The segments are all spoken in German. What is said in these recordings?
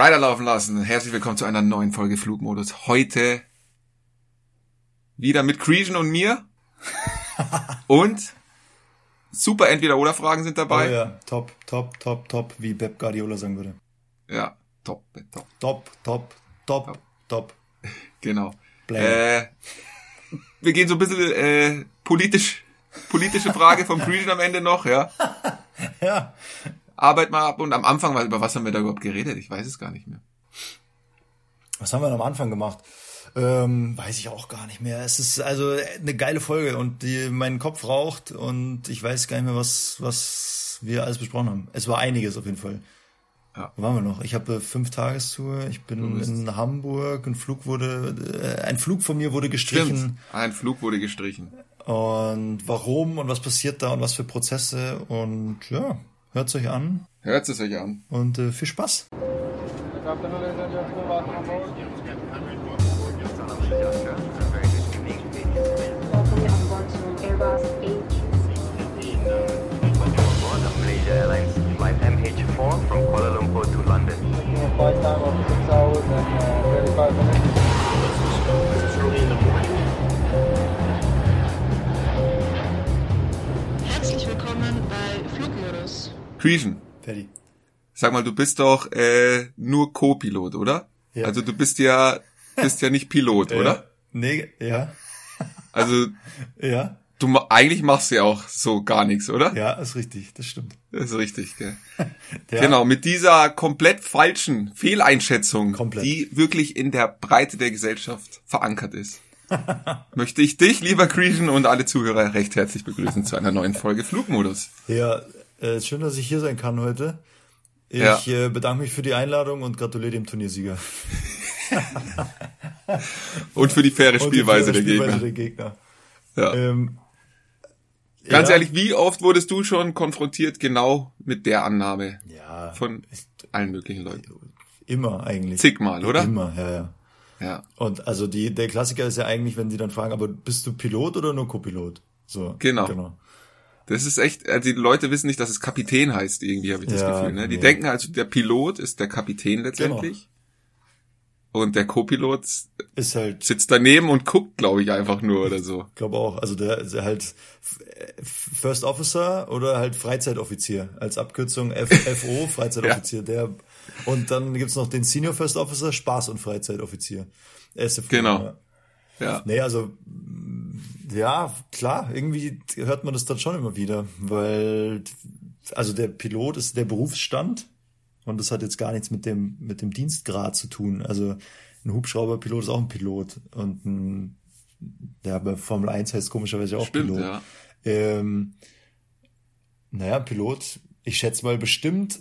Rider laufen lassen. Herzlich willkommen zu einer neuen Folge Flugmodus. Heute wieder mit Creation und mir. und super Entweder-Oder-Fragen sind dabei. Oh ja, top, top, top, top, wie Pep Guardiola sagen würde. Ja, top, top. Top, top, top, top. top. Genau. Äh, wir gehen so ein bisschen äh, politisch, politische Frage vom Creation am Ende noch, ja. ja. Arbeit mal ab und am Anfang, über was haben wir da überhaupt geredet? Ich weiß es gar nicht mehr. Was haben wir am Anfang gemacht? Ähm, weiß ich auch gar nicht mehr. Es ist also eine geile Folge und die, mein Kopf raucht und ich weiß gar nicht mehr, was, was wir alles besprochen haben. Es war einiges auf jeden Fall. Ja. Wo waren wir noch? Ich habe fünf Tagestour, ich bin in Hamburg, ein Flug wurde, äh, ein Flug von mir wurde gestrichen. Stimmt. Ein Flug wurde gestrichen. Und warum und was passiert da und was für Prozesse und ja, Hört es euch an. Hört es euch an. Und äh, viel Spaß. Creation. Fertig. Sag mal, du bist doch äh, nur Co-Pilot, oder? Ja. Also du bist ja bist ja nicht Pilot, oder? Ja. Nee, ja. Also ja. Du eigentlich machst ja auch so gar nichts, oder? Ja, ist richtig, das stimmt. Das ist richtig, gell? ja. Genau, mit dieser komplett falschen Fehleinschätzung, komplett. die wirklich in der Breite der Gesellschaft verankert ist. möchte ich dich, lieber Creation und alle Zuhörer recht herzlich begrüßen zu einer neuen Folge Flugmodus. Ja, äh, schön, dass ich hier sein kann heute. Ich ja. äh, bedanke mich für die Einladung und gratuliere dem Turniersieger. und für die faire Spielweise, die faire Spielweise der Gegner. Der Gegner. Ja. Ähm, Ganz ja. ehrlich, wie oft wurdest du schon konfrontiert genau mit der Annahme ja. von allen möglichen Leuten? Immer eigentlich. Zigmal, oder? Immer, ja, ja. Ja. Und also die, der Klassiker ist ja eigentlich, wenn die dann fragen, aber bist du Pilot oder nur Co-Pilot? So. Genau. genau. Das ist echt, also die Leute wissen nicht, dass es Kapitän heißt, irgendwie habe ich das ja, Gefühl. Ne? Die nee. denken also, der Pilot ist der Kapitän letztendlich. Genau. Und der Co-Pilot ist halt sitzt daneben und guckt, glaube ich, einfach nur oder so. Ich glaube auch. Also der ist halt First Officer oder halt Freizeitoffizier als Abkürzung FO, Freizeitoffizier. ja. Der und dann gibt's noch den Senior First Officer, Spaß und Freizeitoffizier. SFO, genau. Ja. ja. Nee, also ja, klar, irgendwie hört man das dann schon immer wieder, weil also der Pilot ist der Berufsstand und das hat jetzt gar nichts mit dem mit dem Dienstgrad zu tun. Also ein Hubschrauberpilot ist auch ein Pilot und ein der bei Formel 1 heißt komischerweise auch Stimmt, Pilot. Ja. Ähm, naja, Pilot, ich schätze mal bestimmt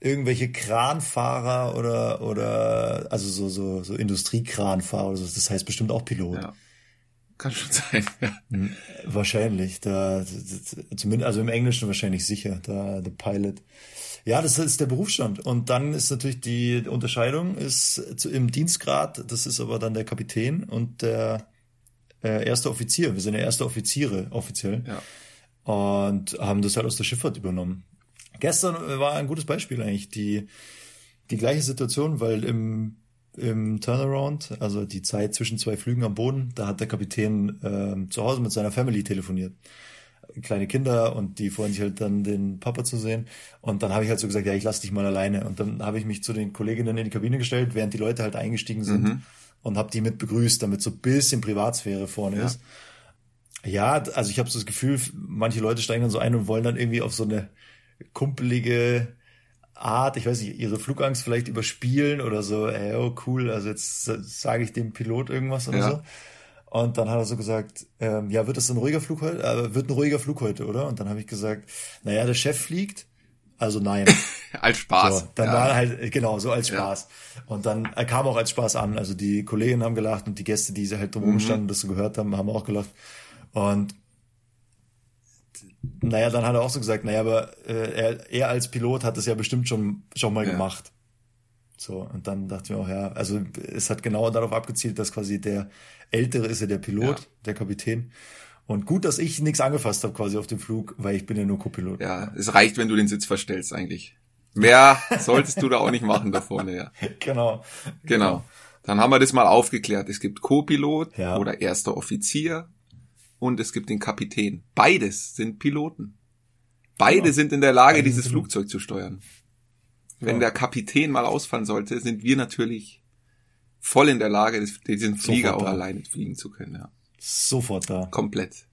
irgendwelche Kranfahrer oder oder also so so so Industriekranfahrer oder so, das heißt bestimmt auch Pilot. Ja. Kann schon sein, ja. Hm, wahrscheinlich, da, zumindest, also im Englischen wahrscheinlich sicher, da, the pilot. Ja, das ist der Berufsstand. Und dann ist natürlich die Unterscheidung ist im Dienstgrad, das ist aber dann der Kapitän und der äh, erste Offizier. Wir sind ja erste Offiziere, offiziell. Ja. Und haben das halt aus der Schifffahrt übernommen. Gestern war ein gutes Beispiel eigentlich, die, die gleiche Situation, weil im im Turnaround, also die Zeit zwischen zwei Flügen am Boden, da hat der Kapitän äh, zu Hause mit seiner Family telefoniert. Kleine Kinder und die freuen sich halt dann, den Papa zu sehen. Und dann habe ich halt so gesagt, ja, ich lass dich mal alleine. Und dann habe ich mich zu den Kolleginnen in die Kabine gestellt, während die Leute halt eingestiegen sind mhm. und habe die mit begrüßt, damit so ein bisschen Privatsphäre vorne ja. ist. Ja, also ich habe so das Gefühl, manche Leute steigen dann so ein und wollen dann irgendwie auf so eine kumpelige Art, ich weiß nicht, ihre Flugangst vielleicht überspielen oder so, ey, oh cool, also jetzt sage ich dem Pilot irgendwas oder ja. so. Und dann hat er so gesagt, ähm, ja, wird das ein ruhiger Flug heute? Äh, wird ein ruhiger Flug heute, oder? Und dann habe ich gesagt, naja, der Chef fliegt, also nein. als Spaß. So, dann ja. war halt, genau, so als Spaß. Ja. Und dann er kam auch als Spaß an. Also die Kolleginnen haben gelacht und die Gäste, die halt drumherum mhm. standen, das so gehört haben, haben auch gelacht. Und naja, dann hat er auch so gesagt, naja, aber äh, er, er als Pilot hat das ja bestimmt schon, schon mal ja. gemacht. So, und dann dachte ich mir auch, ja, also es hat genau darauf abgezielt, dass quasi der Ältere ist ja der Pilot, ja. der Kapitän. Und gut, dass ich nichts angefasst habe quasi auf dem Flug, weil ich bin ja nur Co-Pilot. Ja, es reicht, wenn du den Sitz verstellst eigentlich. Mehr solltest du da auch nicht machen da vorne, ja. Genau. Genau. Dann haben wir das mal aufgeklärt. Es gibt Co-Pilot Ja. oder erster Offizier und es gibt den Kapitän. Beides sind Piloten. Beide Genau. sind in der Lage, Beide dieses Flugzeug zu steuern. Wenn Genau. der Kapitän mal ausfallen sollte, sind wir natürlich voll in der Lage, diesen Flieger Sofort auch da. alleine fliegen zu können. Ja. Sofort da. Komplett.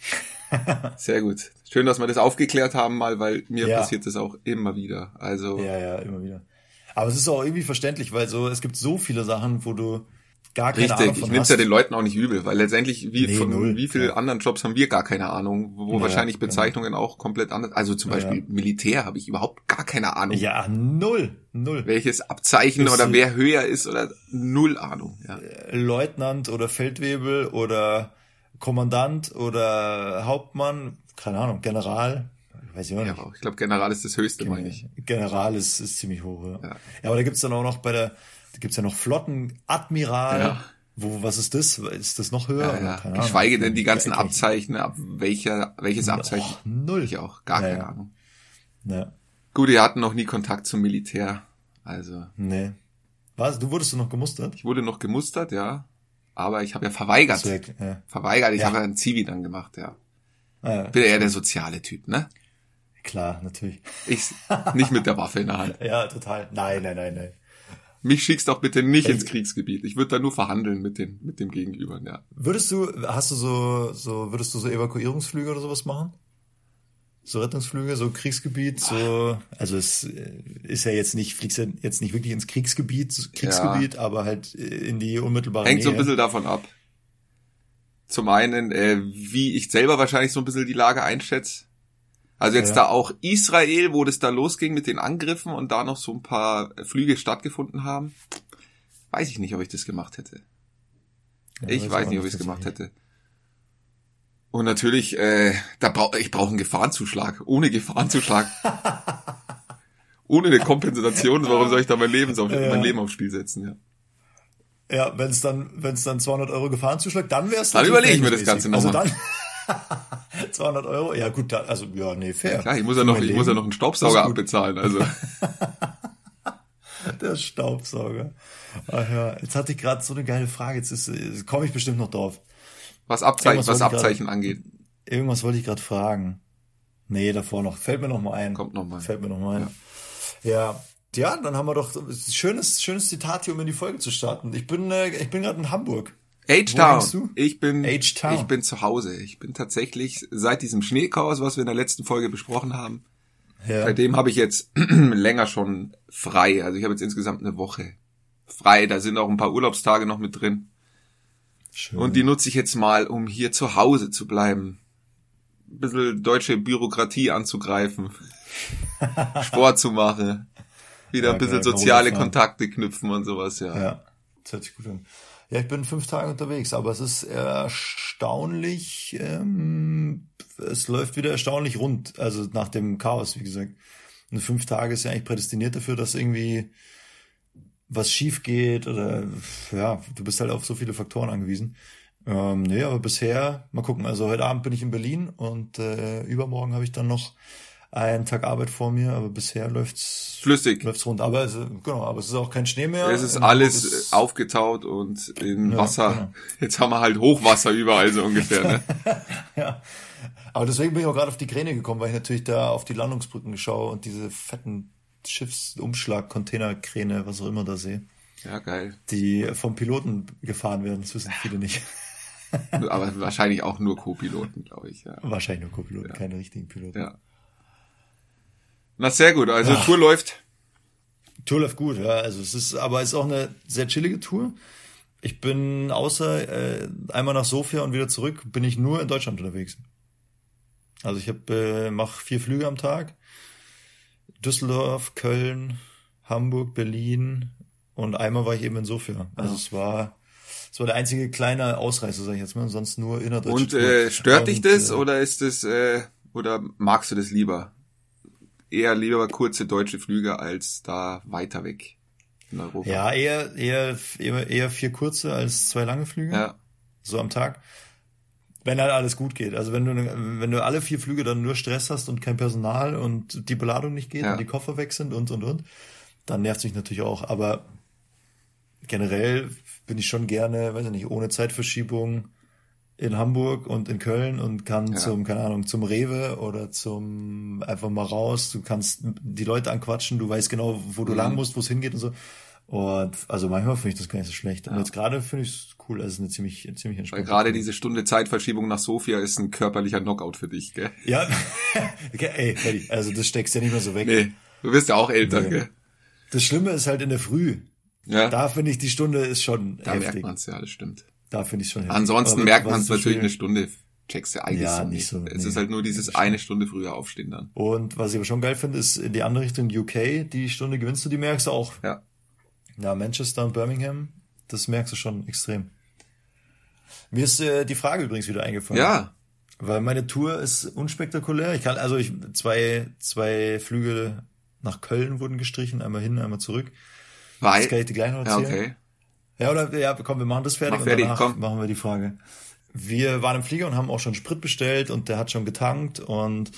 Sehr gut. Schön, dass wir das aufgeklärt haben mal, weil mir Ja. passiert das auch immer wieder. Also Ja, ja, immer wieder. Aber es ist auch irgendwie verständlich, weil so, es gibt so viele Sachen, wo du gar keine Ahnung Richtig, ich nehme es ja den Leuten auch nicht übel, weil letztendlich wie, Nee, von null. wie viele Ja. anderen Jobs haben wir gar keine Ahnung, wo Ja, wahrscheinlich genau. Bezeichnungen auch komplett anders. Also zum Ja, Beispiel ja. Militär habe ich überhaupt gar keine Ahnung, Ja, null, null. welches Abzeichen Bist oder wer höher ist oder null Ahnung. Ja. Leutnant oder Feldwebel oder Kommandant oder Hauptmann, keine Ahnung, General, weiß ich auch Ja, nicht. aber ich glaube General ist das Höchste, meine ich. General ist, ist ziemlich hoch, ja. Ja. ja. aber da gibt's dann auch noch bei der, da gibt's ja noch Flottenadmiral. Ja. Wo, was ist das? Ist das noch höher? Ja, ja. Geschweige denn die ganzen Ja, Abzeichen, ab welcher, welches Abzeichen. Och, null. Ich auch, gar Ja, keine. Ahnung. Ja, Gut, wir hatten noch nie Kontakt zum Militär. Also, nee. Was? Du wurdest du noch gemustert? ich wurde noch gemustert, ja. Aber ich habe ja verweigert. So, ja. Verweigert, ich Ja. habe ja einen Zivi dann gemacht, ja. Ah, ja. Bin eher der soziale Typ, ne? Klar, natürlich. Ich nicht mit der Waffe in der Hand. Ja, total. Nein, nein, nein, nein. Mich schickst doch bitte nicht ins Also- Kriegsgebiet. Ich würde da nur verhandeln mit dem, mit dem Gegenüber, ja. Würdest du, hast du so, so, würdest du so Evakuierungsflüge oder sowas machen? So Rettungsflüge, so Kriegsgebiet, so, also es äh, ist ja jetzt nicht, fliegst ja jetzt nicht wirklich ins Kriegsgebiet, Kriegsgebiet, aber halt äh, in die unmittelbare Hängt Nähe. so ein bisschen davon ab. Zum einen, äh, wie ich selber wahrscheinlich so ein bisschen die Lage einschätze. Also jetzt Ja. da auch Israel, wo das da losging mit den Angriffen und da noch so ein paar Flüge stattgefunden haben. Weiß ich nicht, ob ich das gemacht hätte. Ja, ich weiß nicht, ob ich es gemacht hätte. Und natürlich, äh, da brauch, ich brauche einen Gefahrenzuschlag. Ohne Gefahrenzuschlag. Ohne eine Kompensation, warum soll ich da mein Leben, auf, Ja. mein Leben aufs Spiel setzen? Ja. Ja, wenn es dann, wenn es dann 200 Euro Gefahrenzuschlag, dann wär's Dann überlege ich mir das Ganze verhältnismäßig. noch Also dann 200 Euro, ja gut, da, also ja, nee, fair. Klar, ich muss ja noch, ich muss ja noch einen Staubsauger abbezahlen. Also Der Staubsauger. Ach ja, jetzt hatte ich gerade so eine geile Frage. Jetzt ist, jetzt komme ich bestimmt noch drauf. was Abzeichen, Irgendwas was Abzeichen angeht. Irgendwas wollte ich gerade fragen. Nee, davor noch. Fällt mir noch mal ein. Kommt noch mal. Fällt mir noch mal ein. Ja. ja. dann haben wir doch schönes, schönes Zitat hier, um in die Folge zu starten. Ich bin, äh, ich bin gerade in Hamburg. H-Town. Ich bin, ich bin zu Hause. Ich bin tatsächlich seit diesem Schneechaos, was wir in der letzten Folge besprochen haben, Ja. Seitdem habe ich jetzt länger schon frei. Also ich habe jetzt insgesamt eine Woche frei. Da sind auch ein paar Urlaubstage noch mit drin. Schön. Und die nutze ich jetzt mal, um hier zu Hause zu bleiben. Ein bisschen deutsche Bürokratie anzugreifen. Sport zu machen. Wieder Ja, ein bisschen geil, soziale. Kontakte knüpfen und sowas, ja. Ja, das hört sich gut an. Ja, ich bin fünf Tage unterwegs, aber es ist erstaunlich, ähm, es läuft wieder erstaunlich rund, also nach dem Chaos, wie gesagt. Und fünf Tage ist ja eigentlich prädestiniert dafür, dass irgendwie was schief geht oder ja, du bist halt auf so viele Faktoren angewiesen. Ähm, nee, aber bisher, mal gucken, also heute Abend bin ich in Berlin und äh, übermorgen habe ich dann noch einen Tag Arbeit vor mir, aber bisher läuft's Flüssig. läuft's rund. Aber es, genau, aber es ist auch kein Schnee mehr. Es ist alles ist- aufgetaut und in Ja, Wasser. genau. Jetzt haben wir halt Hochwasser überall so ungefähr, ne? Ja. Aber deswegen bin ich auch gerade auf die Kräne gekommen, weil ich natürlich da auf die Landungsbrücken schaue und diese fetten Schiffsumschlag, Containerkräne, was auch immer da sehe, Ja, geil. die vom Piloten gefahren werden. Das wissen viele nicht. Aber wahrscheinlich auch nur Co-Piloten, glaube ich, ja. Wahrscheinlich nur Co-Piloten, keine richtigen Piloten. Ja. Na, sehr gut. Also Tour läuft. Tour läuft gut, ja. Also es ist, aber es ist auch eine sehr chillige Tour. Ich bin außer äh, einmal nach Sofia und wieder zurück, bin ich nur in Deutschland unterwegs. Also ich habe äh, mache vier Flüge am Tag. Düsseldorf, Köln, Hamburg, Berlin und einmal war ich eben in Sofia. Also es war es war der einzige kleine Ausreißer, sag ich jetzt mal, sonst nur innerdeutsche Und äh, stört dich Und, das äh, oder ist das äh, oder magst du das lieber? Eher lieber kurze deutsche Flüge als da weiter weg in Europa. Ja, eher, eher, eher, eher vier kurze als zwei lange Flüge. Ja. so am Tag. Wenn halt alles gut geht. Also wenn du, wenn du alle vier Flüge dann nur Stress hast und kein Personal und die Beladung nicht geht ja. und die Koffer weg sind und, und, und, dann nervt sich natürlich auch. Aber generell bin ich schon gerne, weiß ich nicht, ohne Zeitverschiebung in Hamburg und in Köln und kann ja. zum, keine Ahnung, zum Rewe oder zum einfach mal raus. Du kannst die Leute anquatschen, du weißt genau, wo du mhm. lang musst, wo es hingeht und so. Und also manchmal finde ich das gar nicht so schlecht. Ja. Und jetzt gerade finde ich es cool, also es ist eine ziemlich, ziemlich entspannte. Weil gerade diese Stunde Zeitverschiebung nach Sofia ist ein körperlicher Knockout für dich, gell? Ja, okay, ey, Freddy, also das steckst ja nicht mehr so weg. Nee, du bist ja auch älter, nee. gell? Das Schlimme ist halt in der Früh. Ja. Da finde ich, die Stunde ist schon Da heftig. merkt man's ja, das stimmt. Da finde ich schon heftig. Ansonsten merkt man es natürlich eine Stunde checkst du eigentlich ja, nicht. So, es nee, ist halt nur dieses eine Stunde früher aufstehen dann. Und was ich aber schon geil finde, ist in die andere Richtung UK, die Stunde gewinnst du, die merkst du auch. Ja. Ja, Manchester und Birmingham, das merkst du schon extrem. Mir ist äh, die Frage übrigens wieder eingefallen. Ja. Weil meine Tour ist unspektakulär. Ich kann, also ich, zwei, zwei Flüge nach Köln wurden gestrichen, einmal hin, einmal zurück. Weil? Das kann ich dir gleich noch erzählen. Ja, okay. Ja, oder, ja, komm, wir machen das fertig, Mach fertig und danach komm. machen wir die Frage. Wir waren im Flieger und haben auch schon Sprit bestellt und der hat schon getankt und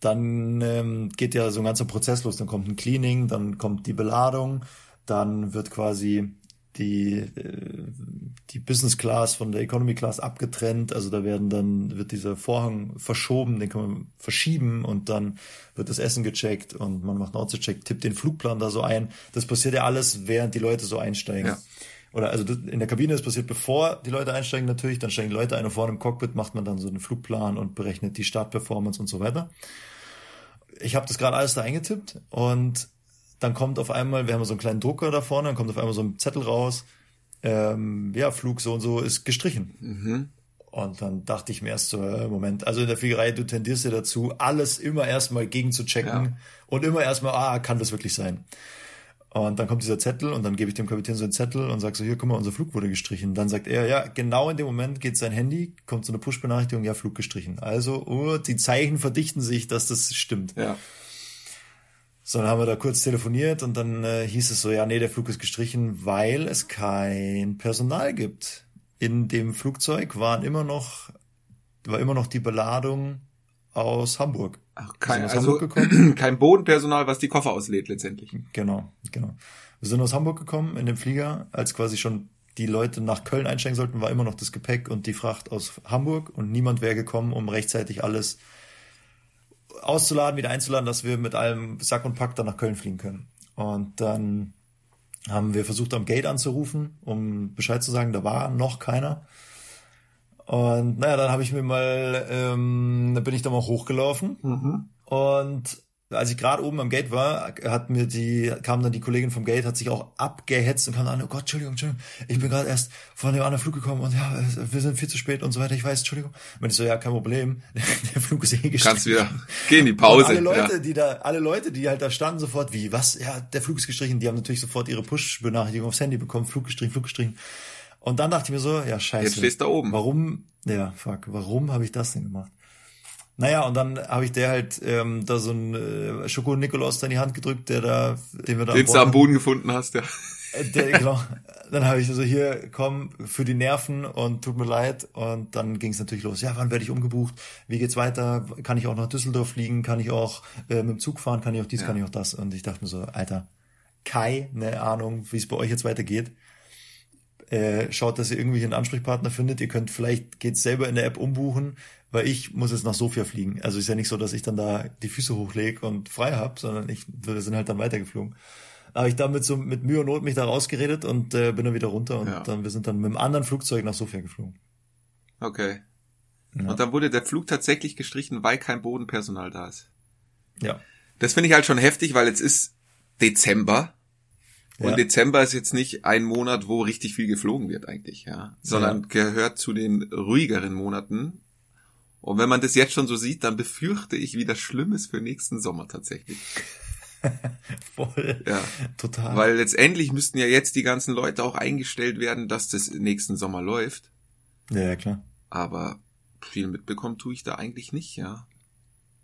dann ähm, geht ja so ein ganzer Prozess los. Dann kommt ein Cleaning, dann kommt die Beladung, dann wird quasi die, äh, die Business Class von der Economy Class abgetrennt. Also da werden dann, wird dieser Vorhang verschoben, den kann man verschieben und dann wird das Essen gecheckt und man macht einen Ortscheck, tippt den Flugplan da so ein. Das passiert ja alles, während die Leute so einsteigen. Ja. Oder also in der Kabine, das passiert bevor die Leute einsteigen natürlich, dann steigen die Leute ein und vorne im Cockpit macht man dann so einen Flugplan und berechnet die Startperformance und so weiter. Ich habe das gerade alles da eingetippt und dann kommt auf einmal, wir haben so einen kleinen Drucker da vorne, dann kommt auf einmal so ein Zettel raus, ähm, ja, Flug so und so ist gestrichen. Mhm. Und dann dachte ich mir erst so, äh, Moment, also in der Fliegerei, du tendierst ja dazu, alles immer erstmal gegen zu checken ja. und immer erstmal, ah, kann das wirklich sein? Und dann kommt dieser Zettel und dann gebe ich dem Kapitän so einen Zettel und sage so, hier, guck mal, unser Flug wurde gestrichen. Dann sagt er, ja, genau in dem Moment geht sein Handy, kommt so eine Push-Benachrichtigung, ja, Flug gestrichen. Also, oh, die Zeichen verdichten sich, dass das stimmt. Ja. So, dann haben wir da kurz telefoniert und dann äh, hieß es so, ja, nee, der Flug ist gestrichen, weil es kein Personal gibt. In dem Flugzeug waren immer noch, war immer noch die Beladung aus Hamburg. Ach, kein, also kein Bodenpersonal, was die Koffer auslädt letztendlich. Genau, genau. Wir sind aus Hamburg gekommen in dem Flieger, als quasi schon die Leute nach Köln einsteigen sollten, war immer noch das Gepäck und die Fracht aus Hamburg und niemand wäre gekommen, um rechtzeitig alles auszuladen, wieder einzuladen, dass wir mit allem Sack und Pack dann nach Köln fliegen können. Und dann haben wir versucht, am Gate anzurufen, um Bescheid zu sagen, da war noch keiner. Und naja, dann habe ich mir mal, ähm, da bin ich da mal hochgelaufen mhm. und als ich gerade oben am Gate war, hat mir die, kam dann die Kollegin vom Gate, hat sich auch abgehetzt und kam an, oh Gott, Entschuldigung, Entschuldigung, ich bin gerade erst von dem anderen Flug gekommen und ja, wir sind viel zu spät und so weiter, ich weiß, Entschuldigung. Und ich so, ja, kein Problem, der Flug ist eh gestrichen. Kannst wieder, geh in die Pause. Und alle Leute, ja. die da, alle Leute, die halt da standen, sofort, wie, was, ja, der Flug ist gestrichen, die haben natürlich sofort ihre Push-Benachrichtigung aufs Handy bekommen, Flug gestrichen, Flug gestrichen. Und dann dachte ich mir so, ja, scheiße. Jetzt stehst du da oben. Warum, ja, fuck, warum habe ich das denn gemacht? Naja, und dann habe ich der halt ähm, da so einen äh, Schoko-Nikolaus in die Hand gedrückt, der da, den wir da Den du am Boden gefunden hast, ja. Äh, der, genau. Dann habe ich so hier, komm, für die Nerven und tut mir leid. Und dann ging es natürlich los. Ja, wann werde ich umgebucht? Wie geht's weiter? Kann ich auch nach Düsseldorf fliegen? Kann ich auch äh, mit dem Zug fahren? Kann ich auch dies? Ja. Kann ich auch das? Und ich dachte mir so, Alter, keine Ahnung, wie es bei euch jetzt weitergeht. Äh, schaut, dass ihr irgendwie einen Ansprechpartner findet. Ihr könnt vielleicht geht's selber in der App umbuchen weil ich muss jetzt nach Sofia fliegen. Also ist ja nicht so, dass ich dann da die Füße hochlege und frei hab, sondern ich, wir sind halt dann weitergeflogen. Da habe ich damit so mit Mühe und Not mich da rausgeredet und äh, bin dann wieder runter und ja. dann wir sind dann mit einem anderen Flugzeug nach Sofia geflogen. Okay. Ja. Und dann wurde der Flug tatsächlich gestrichen, weil kein Bodenpersonal da ist. Ja. Das finde ich halt schon heftig, weil jetzt ist Dezember. Und ja. Dezember ist jetzt nicht ein Monat, wo richtig viel geflogen wird eigentlich, ja, sondern ja. gehört zu den ruhigeren Monaten, und wenn man das jetzt schon so sieht, dann befürchte ich wieder Schlimmes für nächsten Sommer tatsächlich. Voll. Ja. Total. Weil letztendlich müssten ja jetzt die ganzen Leute auch eingestellt werden, dass das nächsten Sommer läuft. Ja, ja klar. Aber viel mitbekommen tue ich da eigentlich nicht, ja.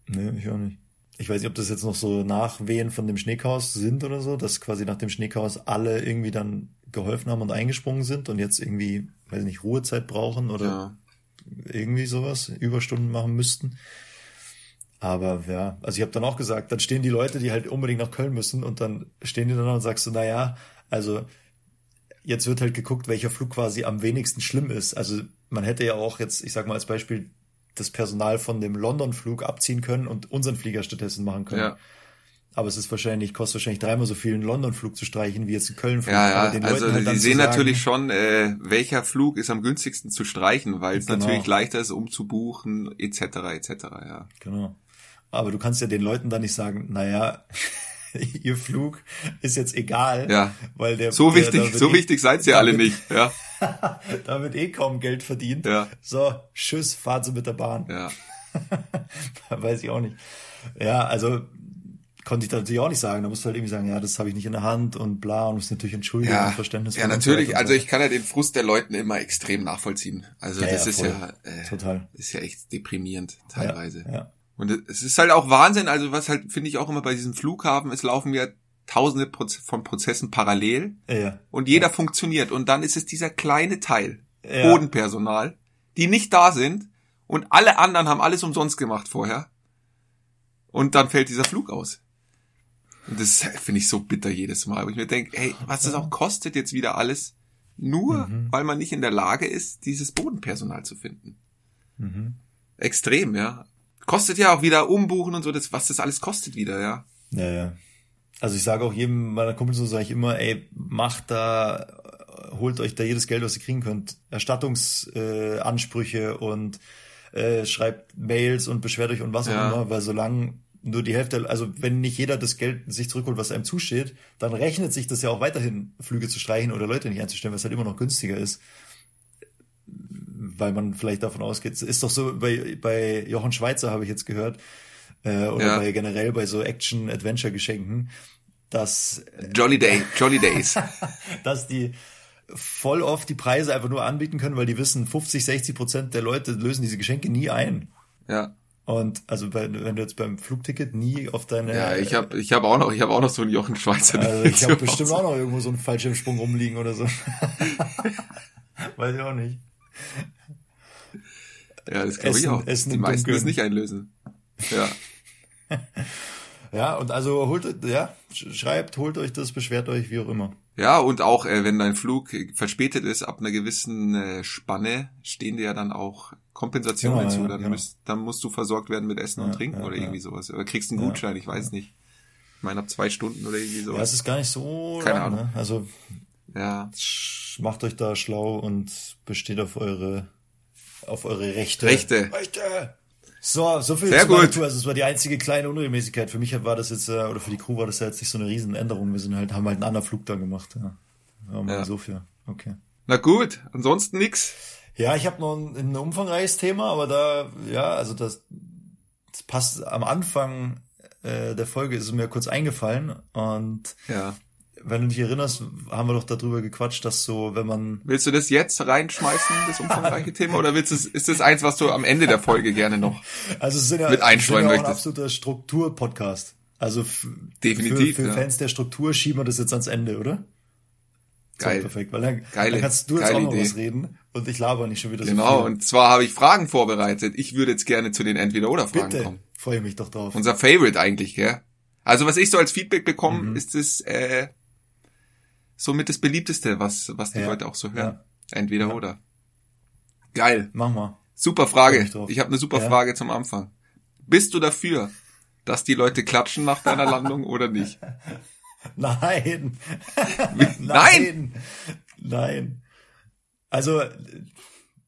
Nee, ich auch nicht. Ich weiß nicht, ob das jetzt noch so Nachwehen von dem Schneechaos sind oder so, dass quasi nach dem Schneechaos alle irgendwie dann geholfen haben und eingesprungen sind und jetzt irgendwie, weiß nicht, Ruhezeit brauchen oder. Ja irgendwie sowas, Überstunden machen müssten. Aber ja, also ich habe dann auch gesagt, dann stehen die Leute, die halt unbedingt nach Köln müssen und dann stehen die dann und sagst du, na ja, also jetzt wird halt geguckt, welcher Flug quasi am wenigsten schlimm ist. Also man hätte ja auch jetzt, ich sag mal als Beispiel, das Personal von dem London-Flug abziehen können und unseren Flieger stattdessen machen können. Ja. Aber es ist wahrscheinlich, kostet wahrscheinlich dreimal so viel, einen London-Flug zu streichen, wie jetzt einen Köln-Flug. Ja, ja, also halt die sehen sagen, natürlich schon, äh, welcher Flug ist am günstigsten zu streichen, weil es genau. natürlich leichter ist, umzubuchen, etc., etc., ja. Genau. Aber du kannst ja den Leuten dann nicht sagen, naja, ihr Flug ist jetzt egal, ja. weil der so wichtig, so eh, wichtig seid ihr alle nicht, ja. da wird eh kaum Geld verdient. Ja. So, tschüss, fahren Sie mit der Bahn. Ja. Weiß ich auch nicht. Ja, also konnte ich da natürlich auch nicht sagen. Da musst du halt irgendwie sagen, ja, das habe ich nicht in der Hand und bla und musst natürlich entschuldigen ja, und Verständnis. Ja, natürlich. Also ich kann ja den Frust der Leuten immer extrem nachvollziehen. Also ja, das ja, ist ja äh, total. ist ja echt deprimierend teilweise. Ja, ja. Und es ist halt auch Wahnsinn. Also was halt finde ich auch immer bei diesem Flughafen, es laufen ja tausende von Prozessen parallel ja. und jeder ja. funktioniert. Und dann ist es dieser kleine Teil ja. Bodenpersonal, die nicht da sind und alle anderen haben alles umsonst gemacht vorher. Und dann fällt dieser Flug aus. Und das finde ich so bitter jedes Mal. wo ich mir denke, hey, was das auch kostet jetzt wieder alles, nur mhm. weil man nicht in der Lage ist, dieses Bodenpersonal zu finden. Mhm. Extrem, ja. Kostet ja auch wieder umbuchen und so, das, was das alles kostet wieder, ja. Ja, ja. Also ich sage auch jedem meiner Kumpels so sage ich immer, ey, macht da, holt euch da jedes Geld, was ihr kriegen könnt. Erstattungsansprüche äh, und äh, schreibt Mails und beschwert euch und was ja. auch immer, weil solange nur die Hälfte, also wenn nicht jeder das Geld sich zurückholt, was einem zusteht, dann rechnet sich das ja auch weiterhin, Flüge zu streichen oder Leute nicht einzustellen, was halt immer noch günstiger ist. Weil man vielleicht davon ausgeht, ist doch so, bei, bei Jochen Schweizer habe ich jetzt gehört, äh, oder ja. bei generell bei so Action-Adventure-Geschenken, dass Jolly Day, Jolly Days. dass die voll oft die Preise einfach nur anbieten können, weil die wissen, 50, 60 Prozent der Leute lösen diese Geschenke nie ein. Ja. Und also bei, wenn du jetzt beim Flugticket nie auf deine Ja, ich habe ich habe auch noch ich habe auch noch so einen Jochen Schweizer. Also ich habe bestimmt auch noch irgendwo so einen Fallschirmsprung rumliegen oder so. Weiß ich auch nicht. Ja, das glaube ich auch. Essen Die meisten es nicht einlösen. Ja. ja, und also holt ja, schreibt, holt euch das, beschwert euch, wie auch immer. Ja, und auch äh, wenn dein Flug verspätet ist, ab einer gewissen äh, Spanne stehen dir ja dann auch Kompensationen genau, hinzu. Dann, ja. müsst, dann musst du versorgt werden mit Essen ja, und Trinken ja, oder irgendwie sowas. Oder kriegst einen Gutschein, ich weiß nicht. Ich meine, ab zwei Stunden oder irgendwie sowas. Ja, es ist gar nicht so Keine lang, Ahnung. Ne? Also ja. macht euch da schlau und besteht auf eure auf eure Rechte. Rechte. Rechte. So, so viel Sehr gut. Tour. Also es war die einzige kleine Unregelmäßigkeit. Für mich war das jetzt, äh, oder für die Crew war das ja jetzt nicht so eine Riesenänderung. Wir sind halt, haben halt einen anderen Flug da gemacht. Ja, ja mal ja. so viel. Okay. Na gut, ansonsten nix. Ja, ich habe noch ein, ein umfangreiches Thema, aber da, ja, also das, das passt am Anfang äh, der Folge ist es mir kurz eingefallen und ja wenn du dich erinnerst, haben wir doch darüber gequatscht, dass so, wenn man. Willst du das jetzt reinschmeißen, das umfangreiche Thema, oder willst du, ist das eins, was du am Ende der Folge gerne noch also es sind ja, mit einstreuen ja möchtest? ein absoluter Struktur-Podcast. Also Definitiv, für, für ja. Fans der Struktur schieben wir das jetzt ans Ende, oder? Geil. So, perfekt, weil dann, geile, dann kannst du jetzt auch noch Idee. was reden und ich laber nicht schon wieder genau, so Genau, und zwar habe ich Fragen vorbereitet. Ich würde jetzt gerne zu den Entweder-Oder-Fragen Bitte. kommen. Freue mich doch drauf. Unser Favorite eigentlich, gell? Also was ich so als Feedback bekomme, mhm. ist es äh, somit das beliebteste, was, was die ja. Leute auch so hören. Ja. Entweder ja. oder. Geil. Mach mal. Super Frage. Ich habe eine super Frage zum Anfang. Bist du dafür, dass die Leute klatschen nach deiner Landung oder nicht? Nein. Nein. Nein. Also,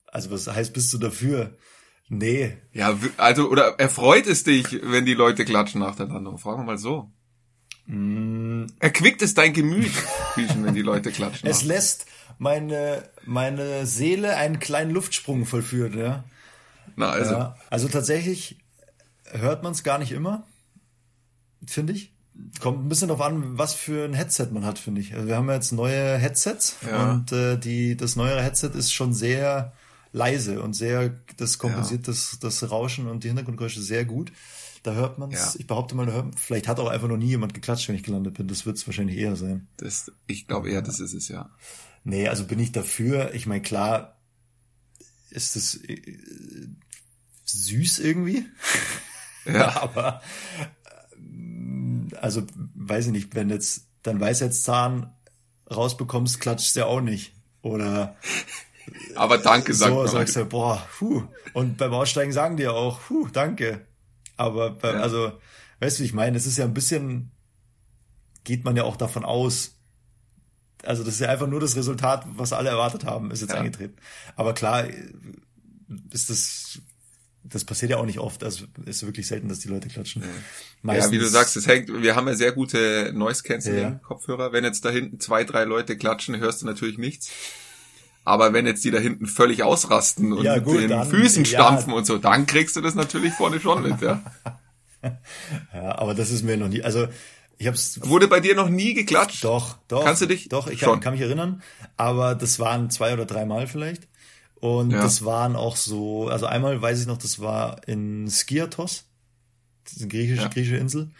also was heißt, bist du dafür? Nee. Ja, also, oder erfreut es dich, wenn die Leute klatschen nach der Landung? Fragen wir mal so. Mm. Erquickt es dein Gemüt, wenn die Leute klatschen. Es lässt meine, meine Seele einen kleinen Luftsprung vollführen, ja. Na, also. Ja, also tatsächlich hört man es gar nicht immer, finde ich. Kommt ein bisschen darauf an, was für ein Headset man hat, finde ich. Also wir haben jetzt neue Headsets ja. und äh, die, das neuere Headset ist schon sehr leise und sehr, das kompensiert ja. das, das Rauschen und die Hintergrundgeräusche sehr gut. Da hört man es, ja. ich behaupte mal, hört, vielleicht hat auch einfach noch nie jemand geklatscht, wenn ich gelandet bin. Das wird es wahrscheinlich eher sein. Das, ich glaube eher, das ist es, ja. Nee, also bin ich dafür. Ich meine, klar, ist das äh, süß irgendwie. Ja. Aber äh, also weiß ich nicht, wenn jetzt dein Weisheitszahn rausbekommst, klatscht ja auch nicht. Oder aber danke, sagt so, sagst du, boah, puh. Und beim Aussteigen sagen die ja auch, puh, danke. Aber bei, ja. also, weißt du, ich meine, es ist ja ein bisschen, geht man ja auch davon aus. Also das ist ja einfach nur das Resultat, was alle erwartet haben, ist jetzt ja. eingetreten. Aber klar, ist das das passiert ja auch nicht oft. Also ist wirklich selten, dass die Leute klatschen. Meistens, ja, wie du sagst, es hängt, wir haben ja sehr gute Noise Cancelling Kopfhörer. Wenn jetzt da hinten zwei, drei Leute klatschen, hörst du natürlich nichts. Aber wenn jetzt die da hinten völlig ausrasten und ja, gut, mit den dann, Füßen stampfen ja. und so, dann kriegst du das natürlich vorne schon mit, ja. ja, aber das ist mir noch nie, also ich hab's. Wurde bei dir noch nie geklatscht? Doch, doch. Kannst du dich? Doch, ich kann, kann mich erinnern, aber das waren zwei oder drei Mal vielleicht. Und ja. das waren auch so, also einmal weiß ich noch, das war in Skiathos, diese griechische, ja. griechische Insel.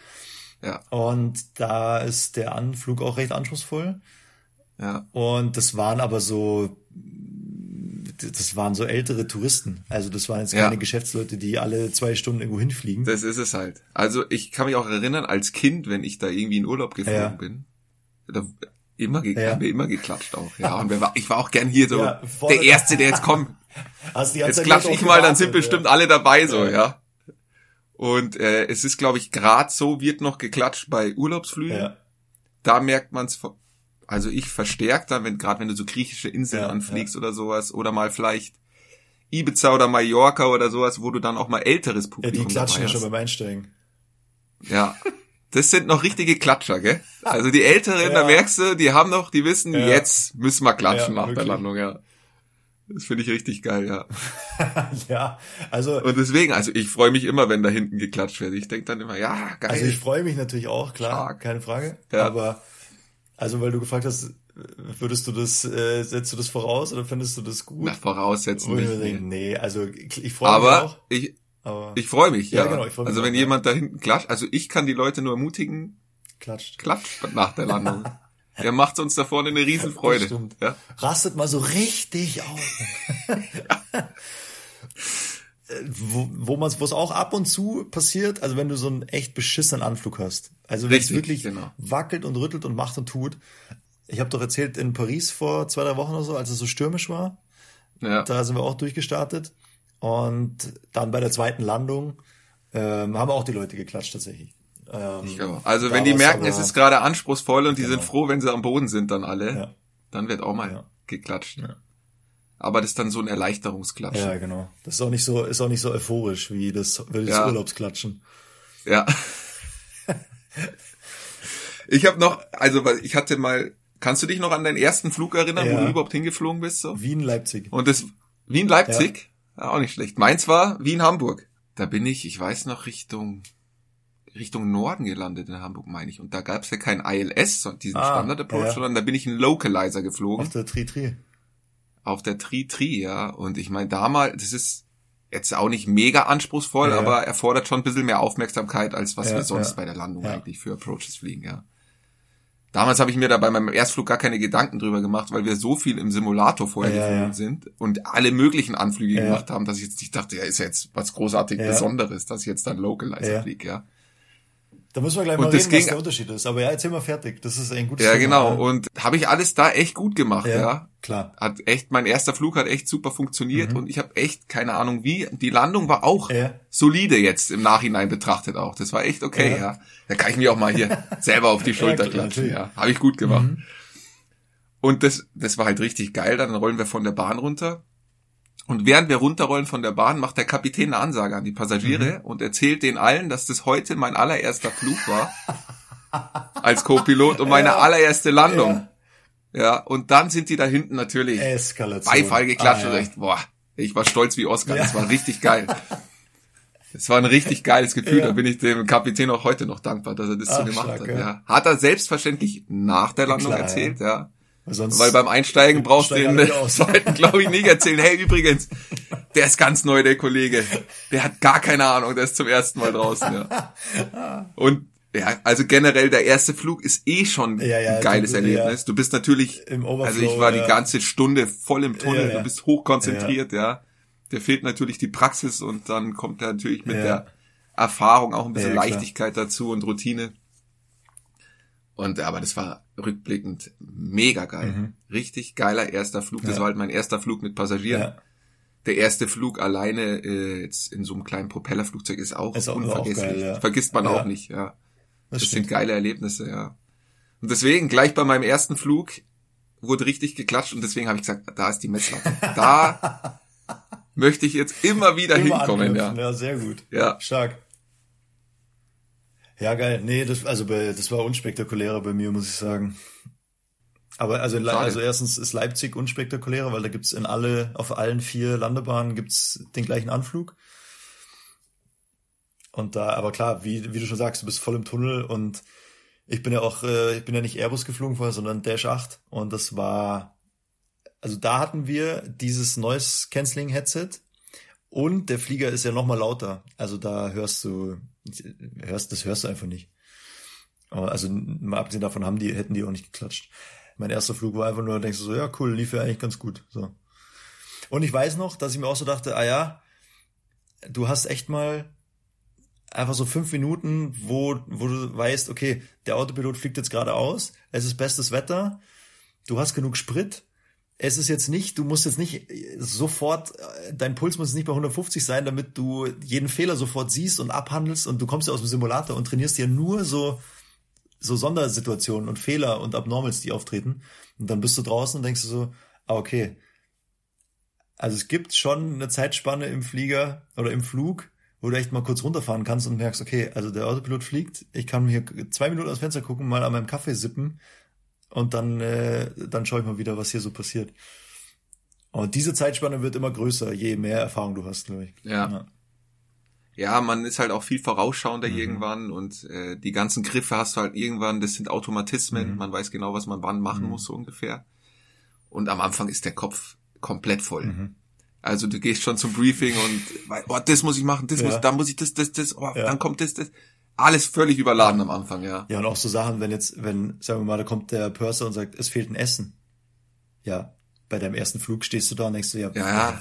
Ja. Und da ist der Anflug auch recht anspruchsvoll. Ja. Und das waren aber so, das waren so ältere Touristen. Also das waren jetzt keine ja. Geschäftsleute, die alle zwei Stunden irgendwo hinfliegen. Das ist es halt. Also ich kann mich auch erinnern, als Kind, wenn ich da irgendwie in Urlaub geflogen ja. bin, da immer, ja. haben wir immer geklatscht auch. Ja, und war, ich war auch gern hier so der Erste, der jetzt kommt. Hast jetzt klatsche ich mal, dann sind bestimmt alle dabei so, ja. Und äh, es ist, glaube ich, gerade so wird noch geklatscht bei Urlaubsflügen. Ja. Da merkt man es also ich verstärkt dann, wenn gerade wenn du so griechische Inseln ja, anfliegst ja. oder sowas oder mal vielleicht Ibiza oder Mallorca oder sowas, wo du dann auch mal älteres Publikum Ja, die klatschen ja schon beim Einsteigen. Ja. Das sind noch richtige Klatscher, gell? Also die Älteren, ja. da merkst du, die haben noch, die wissen, ja. jetzt müssen wir klatschen nach wirklich. der Landung, ja. Das finde ich richtig geil, ja. ja, also. Und deswegen, also ich freue mich immer, wenn da hinten geklatscht wird. Ich denk dann immer, ja, geil. Also ich freue mich natürlich auch, klar, Stark. keine Frage. Ja. Aber also weil du gefragt hast, würdest du das, äh, setzt du das voraus oder findest du das gut? Na, voraussetzen nicht. Nee, also ich freue mich auch. Ich, aber ich freue mich, ja. ja genau, ich freu mich also wenn auch, jemand ja. da hinten klatscht, also ich kann die Leute nur ermutigen, klatscht, klatscht nach der Landung. Der macht uns da vorne eine Riesenfreude. Stimmt. Ja? Rastet mal so richtig auf. wo, wo man wo es auch ab und zu passiert, also wenn du so einen echt beschissenen Anflug hast. Also wenn es wirklich genau. wackelt und rüttelt und macht und tut. Ich habe doch erzählt, in Paris vor zwei, drei Wochen oder so, als es so stürmisch war, ja. da sind wir auch durchgestartet. Und dann bei der zweiten Landung ähm, haben auch die Leute geklatscht tatsächlich. Ähm, also wenn die merken, es ist gerade anspruchsvoll und die genau. sind froh, wenn sie am Boden sind dann alle, ja. dann wird auch mal ja. geklatscht. Ja aber das ist dann so ein Erleichterungsklatschen. Ja, genau. Das ist auch nicht so, ist auch nicht so euphorisch wie das, wie das ja. Urlaubsklatschen. Ja. ich habe noch, also ich hatte mal, kannst du dich noch an deinen ersten Flug erinnern, ja. wo du überhaupt hingeflogen bist? So? Wien, Leipzig. Und das, Wien, Leipzig? Ja. ja. auch nicht schlecht. Meins war Wien, Hamburg. Da bin ich, ich weiß noch, Richtung, Richtung Norden gelandet in Hamburg, meine ich. Und da gab es ja kein ILS, diesen ah, Standard Approach, sondern da bin ich einen Localizer geflogen. Auf der Tri-Tri auf der Tri-Tri, ja. Und ich meine, damals, das ist jetzt auch nicht mega anspruchsvoll, ja, aber erfordert schon ein bisschen mehr Aufmerksamkeit, als was ja, wir sonst ja. bei der Landung eigentlich für Approaches fliegen, ja. Damals habe ich mir da bei meinem Erstflug gar keine Gedanken drüber gemacht, weil wir so viel im Simulator vorher geflogen sind und alle möglichen Anflüge gemacht haben, dass ich jetzt nicht dachte, ja, ist jetzt was großartig Besonderes, dass ich jetzt dann Localizer fliege, ja. Da müssen wir gleich mal reden, was der Unterschied ist. Aber ja, erzähl mal fertig. Das ist ein gutes Ja, Thema. genau. Und habe ich alles da echt gut gemacht, ja, ja. Klar. Hat echt, mein erster Flug hat echt super funktioniert mhm. und ich habe echt keine Ahnung wie. Die Landung war auch ja. solide jetzt im Nachhinein betrachtet auch. Das war echt okay, ja. Da kann ich mir auch mal hier selber auf die Schulter ja, klatschen. Ja, habe ich gut gemacht. Mhm. Und das, das war halt richtig geil. Dann rollen wir von der Bahn runter und während wir runterrollen von der Bahn, macht der Kapitän eine Ansage an die Passagiere mhm. und erzählt den allen, dass das heute mein allererster Flug war als Co-Pilot und meine ja. allererste Landung. Ja. ja. und dann sind die da hinten natürlich Eskalation. Beifall geklatscht ah, ja. und echt, boah, ich war stolz wie Oscar, das war richtig geil. Es war ein richtig geiles Gefühl, da bin ich dem Kapitän auch heute noch dankbar, dass er das Ach, so gemacht stark, hat. Ja. Hat er selbstverständlich nach der Landung Klar, erzählt, ja. Sonst Weil beim Einsteigen brauchst du den zweiten, glaube ich, nicht erzählen. Hey, übrigens, der ist ganz neu, der Kollege. Der hat gar keine Ahnung, der ist zum ersten Mal draußen. Ja. Und ja, also generell der erste Flug ist eh schon ja, ja, ein geiles du, Erlebnis. Du bist natürlich, also ich war die ganze Stunde voll im Tunnel, du bist hochkonzentriert, ja. Der fehlt natürlich die Praxis und dann kommt er natürlich mit der Erfahrung auch ein bisschen Leichtigkeit dazu und Routine. Und aber das war rückblickend mega geil. Mhm. Richtig geiler erster Flug. Das war halt mein erster Flug mit Passagieren. Der erste Flug alleine äh, jetzt in so einem kleinen Propellerflugzeug ist auch ist unvergesslich. Auch geil, Vergisst man auch nicht, ja. Das, das sind geile Erlebnisse, ja. Und deswegen, gleich bei meinem ersten Flug wurde richtig geklatscht und deswegen habe ich gesagt, da ist die Messlatte. Da möchte ich jetzt immer wieder immer hinkommen, ja. Ja, sehr gut. Ja. Stark. Ja, geil. Nee, das, also bei, das war unspektakulärer bei mir, muss ich sagen. Aber also, also erstens ist Leipzig unspektakulärer, weil da gibt's in alle, auf allen vier Landebahnen gibt's den gleichen Anflug. Und da, aber klar, wie, wie du schon sagst, du bist voll im Tunnel und ich bin ja auch, äh, ich bin ja nicht Airbus geflogen vorher, sondern Dash 8 und das war, also da hatten wir dieses Noise Cancelling Headset und der Flieger ist ja noch mal lauter. Also da hörst du, hörst, das hörst du einfach nicht. Also mal abgesehen davon haben die, hätten die auch nicht geklatscht. Mein erster Flug war einfach nur, denkst du so, ja cool, lief ja eigentlich ganz gut. So. Und ich weiß noch, dass ich mir auch so dachte, ah ja, du hast echt mal einfach so fünf Minuten, wo, wo du weißt, okay, der Autopilot fliegt jetzt gerade aus, es ist bestes Wetter, du hast genug Sprit, es ist jetzt nicht, du musst jetzt nicht sofort, dein Puls muss nicht bei 150 sein, damit du jeden Fehler sofort siehst und abhandelst und du kommst ja aus dem Simulator und trainierst ja nur so, so Sondersituationen und Fehler und Abnormals, die auftreten. Und dann bist du draußen und denkst du so, ah, okay. Also es gibt schon eine Zeitspanne im Flieger oder im Flug, wo du echt mal kurz runterfahren kannst und merkst, okay, also der Autopilot fliegt, ich kann hier zwei Minuten aus Fenster gucken, mal an meinem Kaffee sippen und dann, äh, dann schaue ich mal wieder, was hier so passiert. Und diese Zeitspanne wird immer größer, je mehr Erfahrung du hast, glaube ich. Ja. ja. ja. man ist halt auch viel vorausschauender mhm. irgendwann und äh, die ganzen Griffe hast du halt irgendwann, das sind Automatismen, mhm. man weiß genau, was man wann machen mhm. muss, so ungefähr. Und am Anfang ist der Kopf komplett voll. Mhm. Also du gehst schon zum Briefing und oh, das muss ich machen, das ja. muss, da muss ich das, das, das, oh, ja. dann kommt das, das. Alles völlig überladen am Anfang, ja. Ja, und auch so Sachen, wenn jetzt, wenn, sagen wir mal, da kommt der Purser und sagt, es fehlt ein Essen. Ja, bei deinem ersten Flug stehst du da und denkst du, ja, ja,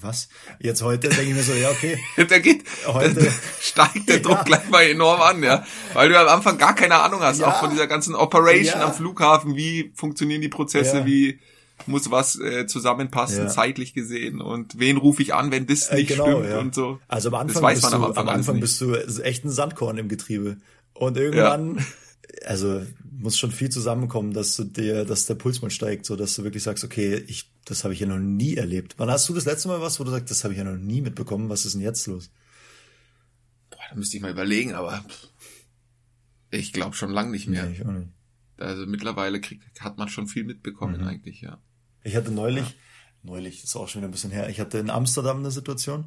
was? Jetzt heute denke ich mir so, ja, okay. da geht, heute da steigt der Druck ja. gleich mal enorm an, ja. Weil du am Anfang gar keine Ahnung hast, ja. auch von dieser ganzen Operation am Flughafen, wie funktionieren die Prozesse, wie, muss was äh, zusammenpassen, ja. zeitlich gesehen und wen rufe ich an, wenn das äh, nicht äh, genau, stimmt ja. und so. Also am Anfang, man du, am Anfang, am Anfang bist du echt ein Sandkorn im Getriebe und irgendwann, ja. also muss schon viel zusammenkommen, dass du dir, dass der Puls mal steigt, so dass du wirklich sagst, okay, ich, das habe ich ja noch nie erlebt. Wann hast du das letzte Mal was, wo du sagst, das habe ich ja noch nie mitbekommen, was ist denn jetzt los? Boah, da müsste ich mal überlegen, aber ich glaube schon lang nicht mehr. Nee, ich auch nicht. Also mittlerweile kriegt, hat man schon viel mitbekommen mhm. eigentlich, ja. Ich hatte neulich, ja. neulich ist auch schon wieder ein bisschen her, ich hatte in Amsterdam eine Situation.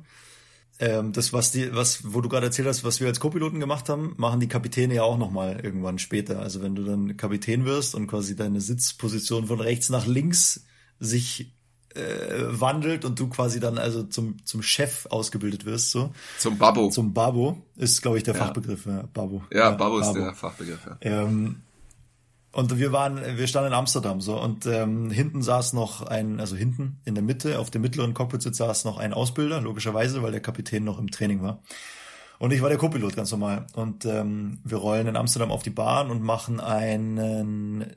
Ähm, das, was die, was, wo du gerade erzählt hast, was wir als Co-Piloten gemacht haben, machen die Kapitäne ja auch nochmal irgendwann später. Also wenn du dann Kapitän wirst und quasi deine Sitzposition von rechts nach links sich äh, wandelt und du quasi dann also zum, zum Chef ausgebildet wirst, so. Zum Babbo. Zum Babbo ist, glaube ich, der ja. Fachbegriff, ja, Babbo. Ja, ja Babbo ist der Fachbegriff, ja. Ähm, und wir waren, wir standen in Amsterdam so und ähm, hinten saß noch ein, also hinten in der Mitte auf dem mittleren Cockpitsitz saß noch ein Ausbilder, logischerweise, weil der Kapitän noch im Training war. Und ich war der Co-Pilot ganz normal. Und ähm, wir rollen in Amsterdam auf die Bahn und machen einen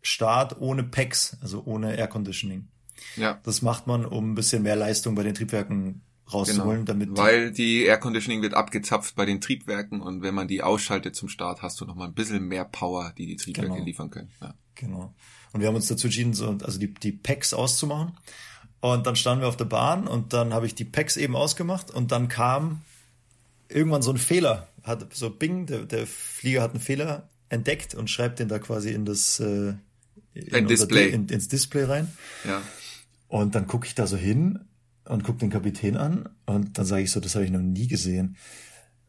Start ohne PEX, also ohne Air Conditioning. Ja. Das macht man, um ein bisschen mehr Leistung bei den Triebwerken rauszuholen, genau, damit. Weil die Air Conditioning wird abgezapft bei den Triebwerken und wenn man die ausschaltet zum Start, hast du noch mal ein bisschen mehr Power, die die Triebwerke genau. liefern können. Ja. Genau. Und wir haben uns dazu entschieden, so, also die, die Packs auszumachen. Und dann standen wir auf der Bahn und dann habe ich die Packs eben ausgemacht und dann kam irgendwann so ein Fehler. Hat so Bing, der, der Flieger hat einen Fehler entdeckt und schreibt den da quasi in das äh, in Display. In, ins Display rein. Ja. Und dann gucke ich da so hin und gucke den Kapitän an und dann sage ich so, das habe ich noch nie gesehen.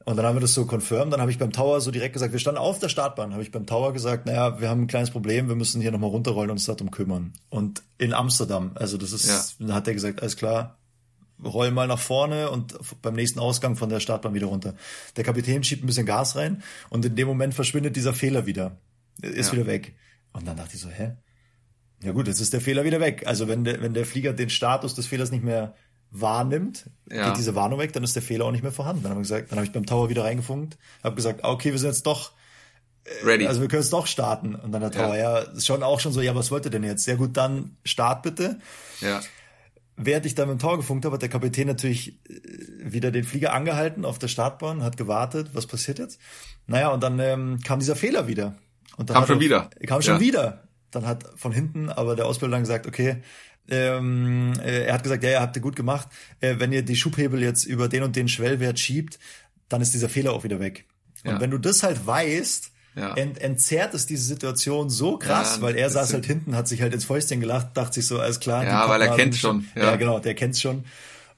Und dann haben wir das so confirmed. Dann habe ich beim Tower so direkt gesagt, wir standen auf der Startbahn, habe ich beim Tower gesagt, naja, wir haben ein kleines Problem, wir müssen hier nochmal runterrollen und uns darum kümmern. Und in Amsterdam, also das ist, ja. hat er gesagt, alles klar, roll mal nach vorne und beim nächsten Ausgang von der Startbahn wieder runter. Der Kapitän schiebt ein bisschen Gas rein und in dem Moment verschwindet dieser Fehler wieder. Ist ja. wieder weg. Und dann dachte ich so, hä? Ja gut, jetzt ist der Fehler wieder weg. Also wenn der, wenn der Flieger den Status des Fehlers nicht mehr wahrnimmt, Ja. geht diese Warnung weg, dann ist der Fehler auch nicht mehr vorhanden. Dann habe ich gesagt, dann habe ich beim Tower wieder reingefunkt, habe gesagt, ah, okay, wir sind jetzt doch, Ready. also wir können es doch starten. Und dann der Tower, ja, ist schon auch schon so, ja, was wollt ihr denn jetzt? Ja gut, dann Start bitte. ja. Während ich dann mit dem Tower gefunkt habe, hat der Kapitän natürlich äh, wieder den Flieger angehalten auf der Startbahn, hat gewartet, was passiert jetzt? Naja, und dann ähm, kam dieser Fehler wieder. Und dann Kam schon er- wieder. Kam schon Ja. wieder. Dann hat von hinten aber der Ausbilder dann gesagt, okay, ähm, äh, er hat gesagt, ja, ja, habt ihr gut gemacht. Äh, wenn ihr die Schubhebel jetzt über den und den Schwellwert schiebt, dann ist dieser Fehler auch wieder weg. Und Ja. wenn du das halt weißt, Ja. ent entzerrt es diese Situation so krass, Ja, weil er saß halt hinten, hat sich halt ins Fäustchen gelacht, dachte sich so, alles klar. Ja, weil er kennt's schon, Ja. ja. genau, der kennt's schon.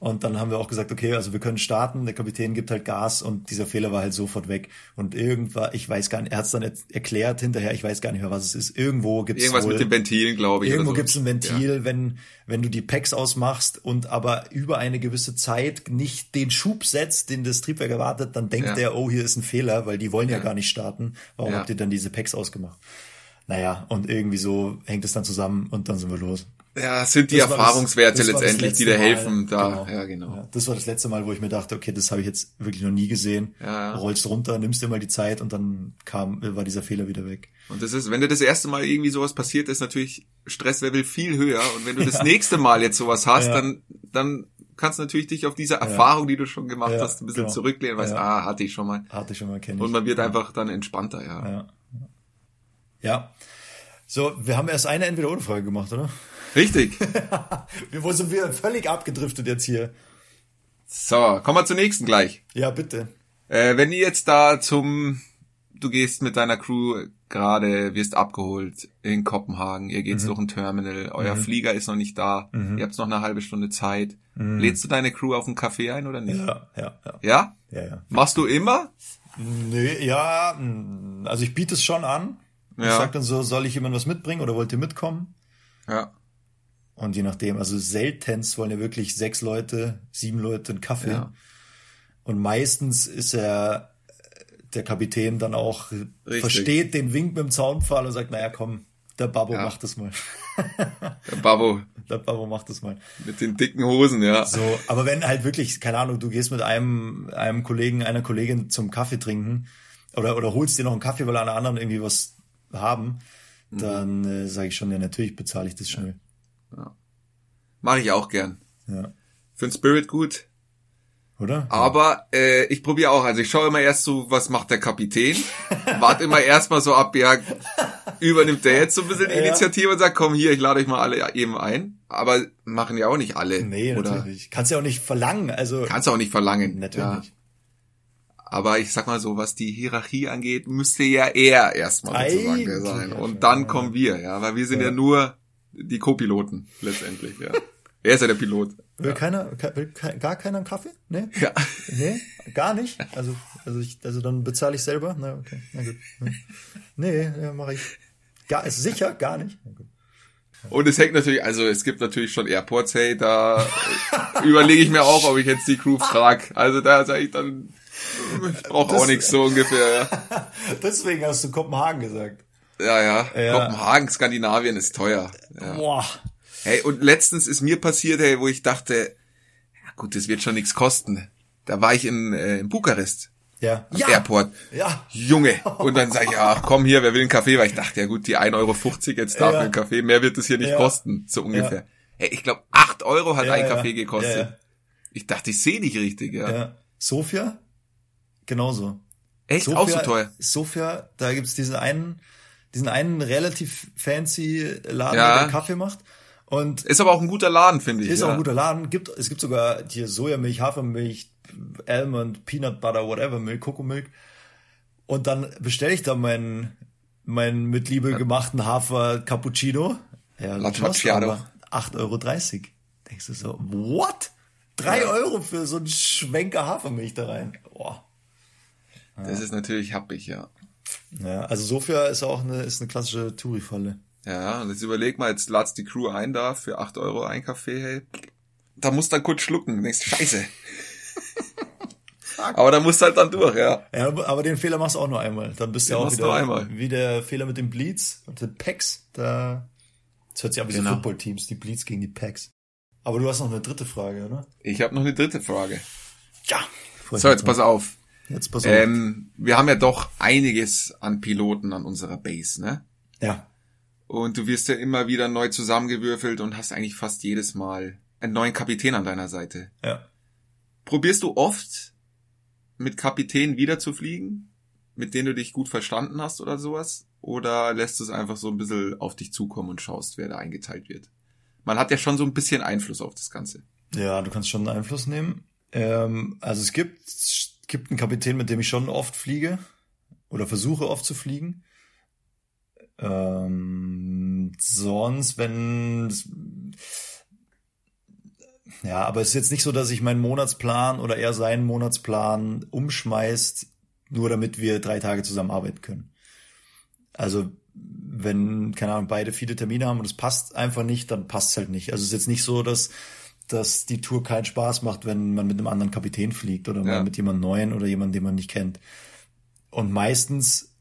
Und dann haben wir auch gesagt, okay, also wir können starten, der Kapitän gibt halt Gas und dieser Fehler war halt sofort weg. Und irgendwann, ich weiß gar nicht, er hat's dann jetzt erklärt hinterher, ich weiß gar nicht mehr, was es ist. Irgendwo gibt's Irgendwas wohl, mit den Ventilen, glaube ich. Irgendwo so. gibt's ein Ventil, wenn, wenn du die Packs ausmachst und aber über eine gewisse Zeit nicht den Schub setzt, den das Triebwerk erwartet, dann denkt Ja. er, oh, hier ist ein Fehler, weil die wollen ja, Ja. gar nicht starten. Warum Ja. habt ihr dann diese Packs ausgemacht? Naja, und irgendwie so hängt es dann zusammen und dann sind wir los. Ja, sind die Das Erfahrungswerte das das letztendlich, die dir helfen. Da, Genau. ja, genau. Ja, das war das letzte Mal, wo ich mir dachte, okay, das habe ich jetzt wirklich noch nie gesehen. Ja, ja. Rollst runter, nimmst dir mal die Zeit und dann kam, war dieser Fehler wieder weg. Und das ist, wenn dir das erste Mal irgendwie sowas passiert, ist natürlich Stresslevel viel höher. Und wenn du das nächste Mal jetzt sowas hast, Ja. dann, dann kannst du natürlich dich auf diese Erfahrung, die du schon gemacht Ja, hast, ein bisschen genau. zurücklehnen, weißt, Ja. ah, hatte ich schon mal. Hatte ich schon mal kennen. Und man wird einfach dann entspannter, ja. Ja. Ja. So, wir haben erst eine Entweder-Oder-Frage gemacht, oder? Richtig. Wir wo sind wir völlig abgedriftet jetzt hier. So, kommen wir zur nächsten gleich. Ja, bitte. Äh, wenn ihr jetzt da zum, du gehst mit deiner Crew gerade, wirst abgeholt in Kopenhagen, ihr Mhm. geht durch ein Terminal, euer Flieger ist noch nicht da, ihr habt noch eine halbe Stunde Zeit. Lädst du deine Crew auf einen Kaffee ein oder nicht? Mhm. Ja, ja, ja. Ja? Ja, ja. Machst du immer? Nee, ja, mh, also ich biete es schon an. Ich Ja. sag dann so, soll ich jemand was mitbringen oder wollt ihr mitkommen? Ja. Und je nachdem, also seltenst wollen ja wirklich sechs Leute, sieben Leute einen Kaffee. Ja. Und meistens ist er der Kapitän dann auch Richtig. versteht den Wink mit dem Zaunpfahl und sagt, naja, komm, der Babbo Ja. macht das mal. Der Babo Der Babbo macht das mal. mit den dicken Hosen, ja. So, aber wenn halt wirklich, keine Ahnung, du gehst mit einem, einem Kollegen, einer Kollegin zum Kaffee trinken oder, oder holst dir noch einen Kaffee, weil alle anderen irgendwie was haben, Mhm. dann äh, sage ich schon, ja, natürlich bezahle ich das schnell. Mache ich auch gern. Ja. Für den Spirit gut. Oder? Aber äh, ich probiere auch. Also ich schaue immer erst so, was macht der Kapitän. Warte immer erstmal so ab, ja, übernimmt der jetzt so ein bisschen die Ja. Initiative und sagt, komm hier, ich lade euch mal alle eben ein. Aber machen ja auch nicht alle. Nee, oder? natürlich. Kannst ja auch nicht verlangen, also. Kannst du auch nicht verlangen. Natürlich. Ja. Aber ich sag mal so, was die Hierarchie angeht, müsste ja er erstmal sozusagen sein. ja Und dann ja. kommen wir, ja, weil wir sind ja, Ja. nur die Co-Piloten letztendlich, ja. er ist ja der Pilot. Will keiner, ke- will ke- gar keiner einen Kaffee? Nee? Ja. Nee? Gar nicht? Also, also ich, also dann bezahle ich selber? Na, okay. Na gut. Nee, ja, mache ich. Gar, ist sicher? Gar nicht? Na gut. Und es hängt natürlich, also es gibt natürlich schon Airports, hey, da überlege ich mir auch, ob ich jetzt die Crew frag. Also da sage ich dann, ich brauche auch nichts so ungefähr. Ja, Deswegen hast du Kopenhagen gesagt. Ja. ja. Ja. Kopenhagen, Skandinavien ist teuer. Ja. Boah. Hey, und letztens ist mir passiert, hey, wo ich dachte, ja gut, das wird schon nichts kosten. Da war ich in, äh, in Bukarest, Ja. am Airport. Ja. Junge. Und dann sage ich, ach komm hier, wer will einen Kaffee? Weil ich dachte, ja gut, die 1,50 Euro jetzt dafür Ja. einen Kaffee, mehr wird es hier nicht Ja. kosten, so ungefähr. Hey, ich glaube, 8 Euro hat Ja, ein ja. Kaffee gekostet. Ja, ja. Ich dachte, ich sehe nicht richtig, ja. Ja. Sofia? Genauso. Echt? Sofia, auch so teuer. Sofia, da gibt's diesen einen, diesen einen relativ fancy Laden, Ja. der Kaffee macht. Und Ist aber auch ein guter Laden, finde ich. ist ja. auch ein guter Laden. Gibt, es gibt sogar hier Sojamilch, Hafermilch, Almond, Peanut Butter, whatever, Milch, Kokomilch. Und dann bestelle ich da meinen, meinen mit Liebe gemachten Hafer Cappuccino. Ja, La kostet Macchiato. aber 8,30 Euro. Denkst du so, what? Drei Ja. Euro für so einen Schwenker Hafermilch da rein. Boah. Das ist natürlich happig, ja. Ja, also Sofia ist auch eine, ist eine klassische Touri-Falle. Ja, und jetzt überleg mal, jetzt ladst die Crew ein da für 8 Euro ein Kaffee, hey. Da musst du dann kurz schlucken. Du denkst, scheiße. aber da musst du halt dann durch, ja. Ja, aber den Fehler machst du auch nur einmal. Dann bist du Den ja auch du wieder einmal. wie der Fehler mit den Bleeds und den Packs. Da, das hört sich an wie so Genau. Footballteams, die Bleeds gegen die Packs. Aber du hast noch eine dritte Frage, oder? Ich habe noch eine dritte Frage. Ja. So, jetzt pass auf. Jetzt pass auf. Ähm, wir haben ja doch einiges an Piloten an unserer Base, ne? Ja. Und du wirst ja immer wieder neu zusammengewürfelt und hast eigentlich fast jedes Mal einen neuen Kapitän an deiner Seite. Ja. Probierst du oft mit Kapitänen wieder zu fliegen, mit denen du dich gut verstanden hast oder sowas? Oder lässt du es einfach so ein bisschen auf dich zukommen und schaust, wer da eingeteilt wird? Man hat ja schon so ein bisschen Einfluss auf das Ganze. Ja, du kannst schon Einfluss nehmen. Ähm, also es gibt, gibt einen Kapitän, mit dem ich schon oft fliege oder versuche oft zu fliegen. Ähm, sonst, wenn ja, aber es ist jetzt nicht so, dass ich meinen Monatsplan oder eher seinen Monatsplan umschmeißt, nur damit wir drei Tage zusammenarbeiten können. Also wenn, keine Ahnung, beide viele Termine haben und es passt einfach nicht, dann passt es halt nicht. Also es ist jetzt nicht so, dass, dass die Tour keinen Spaß macht, wenn man mit einem anderen Kapitän fliegt oder ja. mit jemand Neuen oder jemandem, den man nicht kennt. Und meistens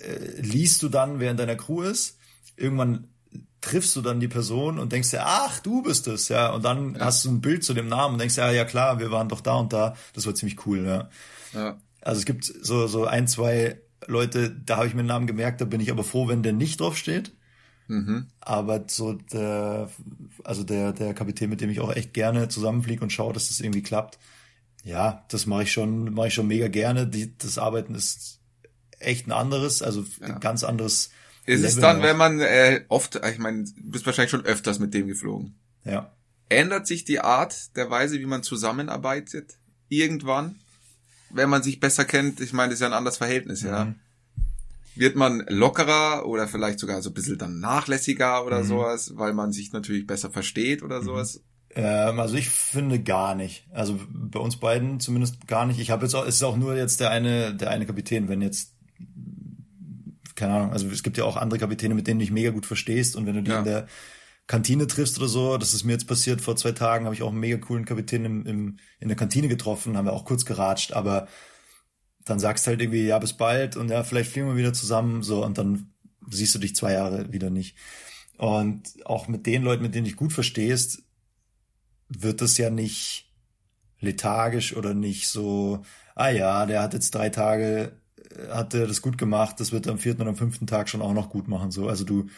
äh, liest du dann, während deiner Crew ist, irgendwann triffst du dann die Person und denkst dir, ach, du bist es, ja. Und dann ja. hast du ein Bild zu dem Namen und denkst, ja, ja klar, wir waren doch da und da. Das war ziemlich cool, ja. ja. Also es gibt so, so ein, zwei Leute, da habe ich mir den Namen gemerkt, da bin ich aber froh, wenn der nicht drauf steht. Mhm. Aber so der, also der, der Kapitän, mit dem ich auch echt gerne zusammenfliege und schaue, dass das irgendwie klappt. Ja, das mache ich schon, mache ich schon mega gerne. Die, das Arbeiten ist echt ein anderes, also ja. ein ganz anderes. Ist Level es dann, wenn man äh, oft, ich meine, du bist wahrscheinlich schon öfters mit dem geflogen. Ja. Ändert sich die Art der Weise, wie man zusammenarbeitet, irgendwann? wenn man sich besser kennt, ich meine, das ist ja ein anderes Verhältnis, mhm. ja. Wird man lockerer oder vielleicht sogar so ein bisschen dann nachlässiger oder mhm. sowas, weil man sich natürlich besser versteht oder mhm. sowas? Ähm, also ich finde gar nicht. Also bei uns beiden zumindest gar nicht. Ich habe jetzt auch, es ist auch nur jetzt der eine, der eine Kapitän, wenn jetzt keine Ahnung, also es gibt ja auch andere Kapitäne, mit denen du dich mega gut verstehst und wenn du die ja. in der Kantine triffst oder so, das ist mir jetzt passiert vor zwei Tagen, habe ich auch einen mega coolen Kapitän im, im, in der Kantine getroffen, haben wir auch kurz geratscht, aber dann sagst halt irgendwie, ja, bis bald und ja, vielleicht fliegen wir wieder zusammen, so, und dann siehst du dich zwei Jahre wieder nicht. Und auch mit den Leuten, mit denen dich gut verstehst, wird das ja nicht lethargisch oder nicht so, ah ja, der hat jetzt drei Tage, hat er das gut gemacht, das wird am vierten oder am fünften Tag schon auch noch gut machen, so. Also du,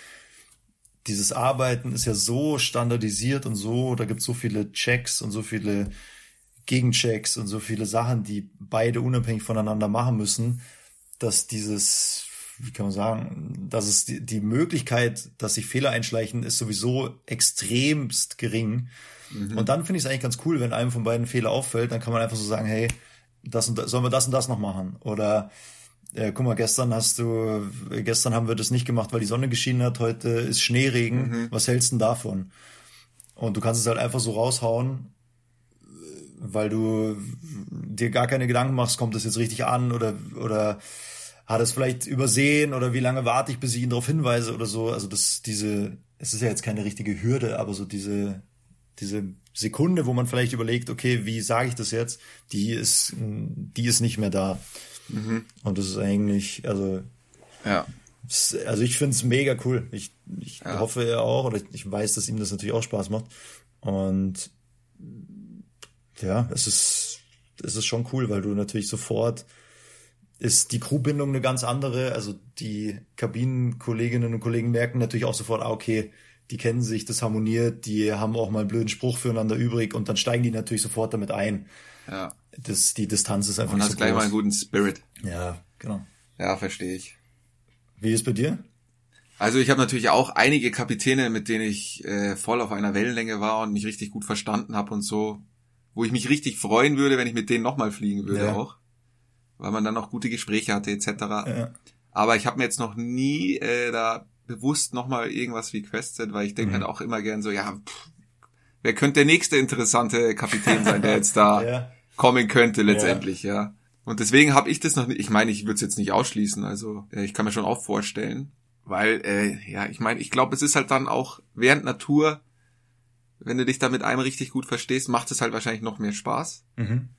dieses Arbeiten ist ja so standardisiert und so, da gibt es so viele Checks und so viele Gegenchecks und so viele Sachen, die beide unabhängig voneinander machen müssen, dass dieses, wie kann man sagen, dass es die, die Möglichkeit, dass sich Fehler einschleichen, ist sowieso extremst gering. Mhm. Und dann finde ich es eigentlich ganz cool, wenn einem von beiden Fehler auffällt, dann kann man einfach so sagen, hey, das und das, sollen wir das und das noch machen? Oder äh, guck mal, gestern hast du, gestern haben wir das nicht gemacht, weil die Sonne geschienen hat, heute ist Schneeregen. Mhm. Was hältst du denn davon? Und du kannst es halt einfach so raushauen, weil du dir gar keine Gedanken machst, kommt das jetzt richtig an oder, oder hat es vielleicht übersehen oder wie lange warte ich, bis ich ihn darauf hinweise oder so. Also das, diese, es ist ja jetzt keine richtige Hürde, aber so diese, diese Sekunde, wo man vielleicht überlegt, okay, wie sage ich das jetzt, die ist, die ist nicht mehr da. Mhm. Und das ist eigentlich, also. Ja. Also ich finde es mega cool. Ich, ich ja. hoffe er auch, oder ich weiß, dass ihm das natürlich auch Spaß macht. Und ja, es ist, es ist schon cool, weil du natürlich sofort ist die Crewbindung eine ganz andere. Also die Kabinenkolleginnen und Kollegen merken natürlich auch sofort, ah, okay, die kennen sich, das harmoniert, die haben auch mal einen blöden Spruch füreinander übrig und dann steigen die natürlich sofort damit ein. Ja. Das, die Distanz ist einfach Und hast so gleich groß. mal einen guten Spirit. Ja, genau. Ja, verstehe ich. Wie ist bei dir? Also ich habe natürlich auch einige Kapitäne, mit denen ich äh, voll auf einer Wellenlänge war und mich richtig gut verstanden habe und so, wo ich mich richtig freuen würde, wenn ich mit denen nochmal fliegen würde ja. auch, weil man dann auch gute Gespräche hatte etc. Ja. Aber ich habe mir jetzt noch nie äh, da bewusst nochmal irgendwas requested, weil ich denke mhm. halt auch immer gern so, ja, pff, wer könnte der nächste interessante Kapitän sein, der jetzt da ja. kommen könnte letztendlich, ja. ja. Und deswegen habe ich das noch nicht, ich meine, ich würde es jetzt nicht ausschließen, also äh, ich kann mir schon auch vorstellen, weil, äh, ja, ich meine, ich glaube, es ist halt dann auch während Natur, wenn du dich da mit einem richtig gut verstehst, macht es halt wahrscheinlich noch mehr Spaß. Mhm.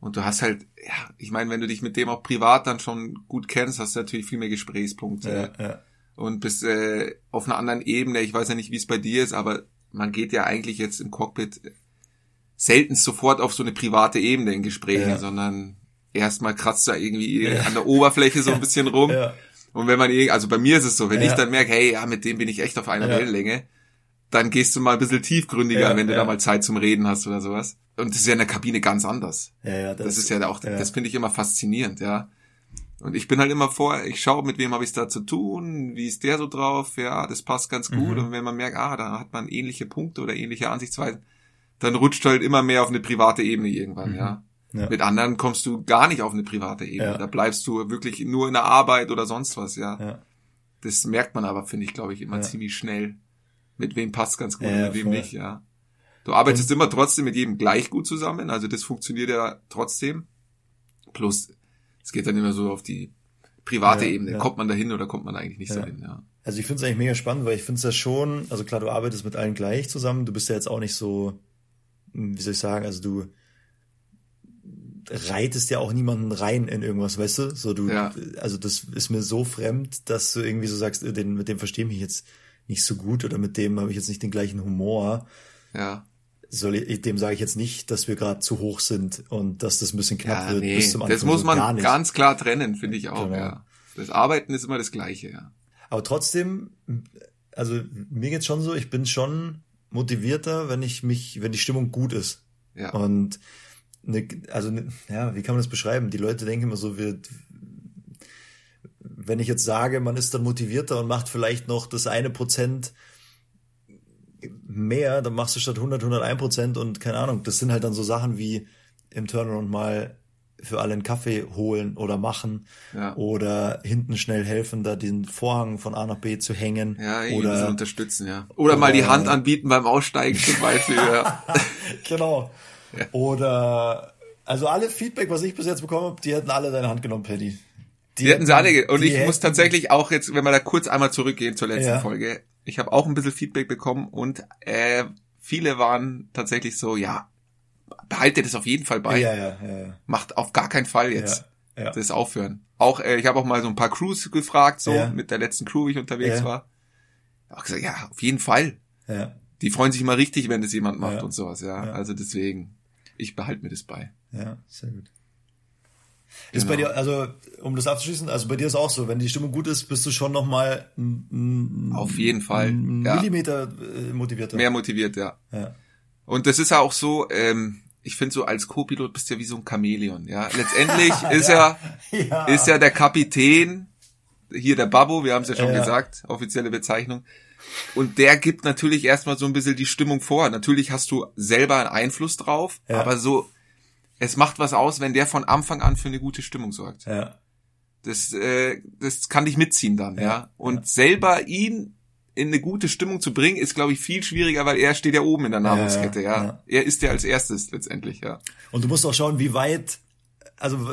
Und du hast halt, ja, ich meine, wenn du dich mit dem auch privat dann schon gut kennst, hast du natürlich viel mehr Gesprächspunkte. Ja, ja. Und bist äh, auf einer anderen Ebene, ich weiß ja nicht, wie es bei dir ist, aber man geht ja eigentlich jetzt im Cockpit selten sofort auf so eine private Ebene in Gesprächen, ja. sondern erstmal kratzt da irgendwie ja. an der Oberfläche so ein bisschen rum. Ja. Und wenn man, also bei mir ist es so, wenn ich dann merke, hey, ja, mit dem bin ich echt auf einer Wellenlänge, dann gehst du mal ein bisschen tiefgründiger, wenn du da mal Zeit zum Reden hast oder sowas. Und das ist ja in der Kabine ganz anders. Ja, ja, das, das ist ja auch, das finde ich immer faszinierend, ja. Und ich bin halt immer vor, ich schaue, mit wem habe ich es da zu tun, wie ist der so drauf, ja, das passt ganz gut. Mhm. Und wenn man merkt, ah, da hat man ähnliche Punkte oder ähnliche Ansichtsweisen, dann rutscht halt immer mehr auf eine private Ebene irgendwann, mhm. ja. ja. Mit anderen kommst du gar nicht auf eine private Ebene. Ja. Da bleibst du wirklich nur in der Arbeit oder sonst was, ja. ja. Das merkt man aber, finde ich, glaube ich, immer ziemlich schnell. Mit wem passt ganz gut und mit wem voll. nicht, ja. Du arbeitest und immer trotzdem mit jedem gleich gut zusammen, also das funktioniert ja trotzdem. Plus, es geht dann immer so auf die private Ebene. Kommt man da hin oder kommt man eigentlich nicht so hin, ja. Also ich finde es eigentlich mega spannend, weil ich finde es ja schon, also klar, du arbeitest mit allen gleich zusammen, du bist ja jetzt auch nicht so, wie soll ich sagen, also du reitest ja auch niemanden rein in irgendwas, weißt du? So du, ja. also das ist mir so fremd, dass du irgendwie so sagst, äh, den, mit dem verstehe ich mich jetzt nicht so gut oder mit dem habe ich jetzt nicht den gleichen Humor. Ja. Soll ich, dem sage ich jetzt nicht, dass wir gerade zu hoch sind und dass das ein bisschen knapp ja, wird nee, bis zum Anfang. Das muss man ganz klar trennen, finde ich auch, genau. ja. Das Arbeiten ist immer das Gleiche, ja. Aber trotzdem, also mir geht's schon so, ich bin schon motivierter, wenn ich mich, wenn die Stimmung gut ist. Ja. Und ne, also ne, ja, wie kann man das beschreiben? Die Leute denken immer so, wir, wenn ich jetzt sage, man ist dann motivierter und macht vielleicht noch das eine Prozent mehr, dann machst du statt 100 101 Prozent und keine Ahnung. Das sind halt dann so Sachen wie im Turnaround mal für alle einen Kaffee holen oder machen ja. oder hinten schnell helfen, da den Vorhang von A nach B zu hängen. Ja, oder unterstützen, ja. Oder, oder, mal die Hand anbieten beim Aussteigen zum Beispiel. ja. genau. Ja. Oder also alle Feedback, was ich bis jetzt bekommen habe, die hätten alle deine Hand genommen, Paddy. Die, die hätten sie alle. Und ich hätten, muss tatsächlich auch jetzt, wenn wir da kurz einmal zurückgehen zur letzten ja. Folge, ich habe auch ein bisschen Feedback bekommen und äh, viele waren tatsächlich so, ja, behalte das auf jeden Fall bei. Ja, ja, ja, ja. Macht auf gar keinen Fall jetzt ja, ja. das aufhören. Auch äh, ich habe auch mal so ein paar Crews gefragt, so ja. mit der letzten Crew, wie ich unterwegs war. Auch gesagt, ja, auf jeden Fall. Ja. Die freuen sich immer richtig, wenn das jemand macht und sowas, ja. ja. Also deswegen, ich behalte mir das bei. Ja, sehr gut. Ist bei genau. dir, also um das abzuschließen, also bei dir ist auch so, wenn die Stimmung gut ist, bist du schon nochmal auf jeden Fall ein ja. Millimeter äh, motivierter. Mehr motiviert, ja. ja. Und das ist ja auch so, ähm, ich finde so als Co-Pilot bist du ja wie so ein Chamäleon, ja. Letztendlich ist ja, ja, ist ja der Kapitän, hier der Babbo, wir haben es ja schon gesagt, offizielle Bezeichnung. Und der gibt natürlich erstmal so ein bisschen die Stimmung vor. Natürlich hast du selber einen Einfluss drauf, aber so es macht was aus, wenn der von Anfang an für eine gute Stimmung sorgt. Ja. Das, äh, das kann dich mitziehen dann, ja. ja. Und ja. selber ihn in eine gute Stimmung zu bringen, ist, glaube ich, viel schwieriger, weil er steht ja oben in der Nahrungskette, ja. ja. ja. Er ist ja als erstes letztendlich, ja. Und du musst auch schauen, wie weit also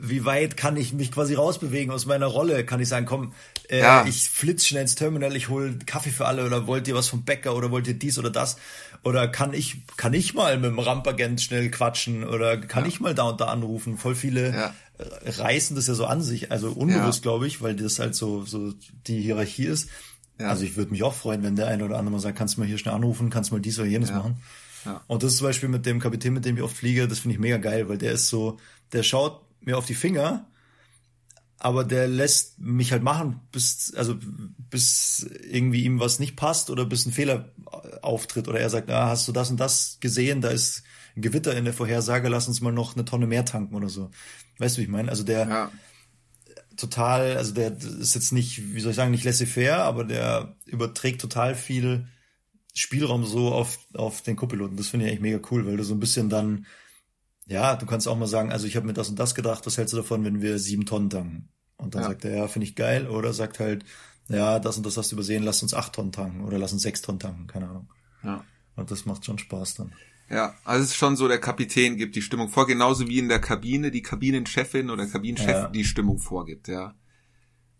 wie weit kann ich mich quasi rausbewegen aus meiner Rolle? Kann ich sagen, komm, äh, ja. ich flitz schnell ins Terminal, ich hol Kaffee für alle oder wollt ihr was vom Bäcker oder wollt ihr dies oder das? Oder kann ich, kann ich mal mit dem Rampagent schnell quatschen oder kann ja. ich mal da und da anrufen? Voll viele ja. Äh, reißen das ja so an sich, also unbewusst, glaube ich, weil das halt so, so die Hierarchie ist. Also ich würde mich auch freuen, wenn der eine oder andere mal sagt, kannst du mal hier schnell anrufen, kannst du mal dies oder jenes machen. Ja. Und das ist zum Beispiel mit dem Kapitän, mit dem ich oft fliege, das finde ich mega geil, weil der ist so, der schaut mir auf die Finger, aber der lässt mich halt machen, bis, also, bis irgendwie ihm was nicht passt oder bis ein Fehler auftritt oder er sagt, ah, hast du das und das gesehen, da ist ein Gewitter in der Vorhersage, lass uns mal noch eine Tonne mehr tanken oder so. Weißt du, wie ich meine? Also der, ja. total, also der ist jetzt nicht, wie soll ich sagen, nicht laissez-faire, aber der überträgt total viel Spielraum so auf, auf den Co-Piloten. Das finde ich eigentlich mega cool, weil du so ein bisschen dann, ja, du kannst auch mal sagen, also ich habe mir das und das gedacht, was hältst du davon, wenn wir sieben Tonnen tanken? Und dann ja. sagt er, ja, finde ich geil. Oder sagt halt, ja, das und das hast du übersehen, lass uns acht Tonnen tanken oder lass uns sechs Tonnen tanken, keine Ahnung. Ja. Und das macht schon Spaß dann. Ja, also es ist schon so, der Kapitän gibt die Stimmung vor, genauso wie in der Kabine die Kabinenchefin oder Kabinenchef ja. die Stimmung vorgibt, ja.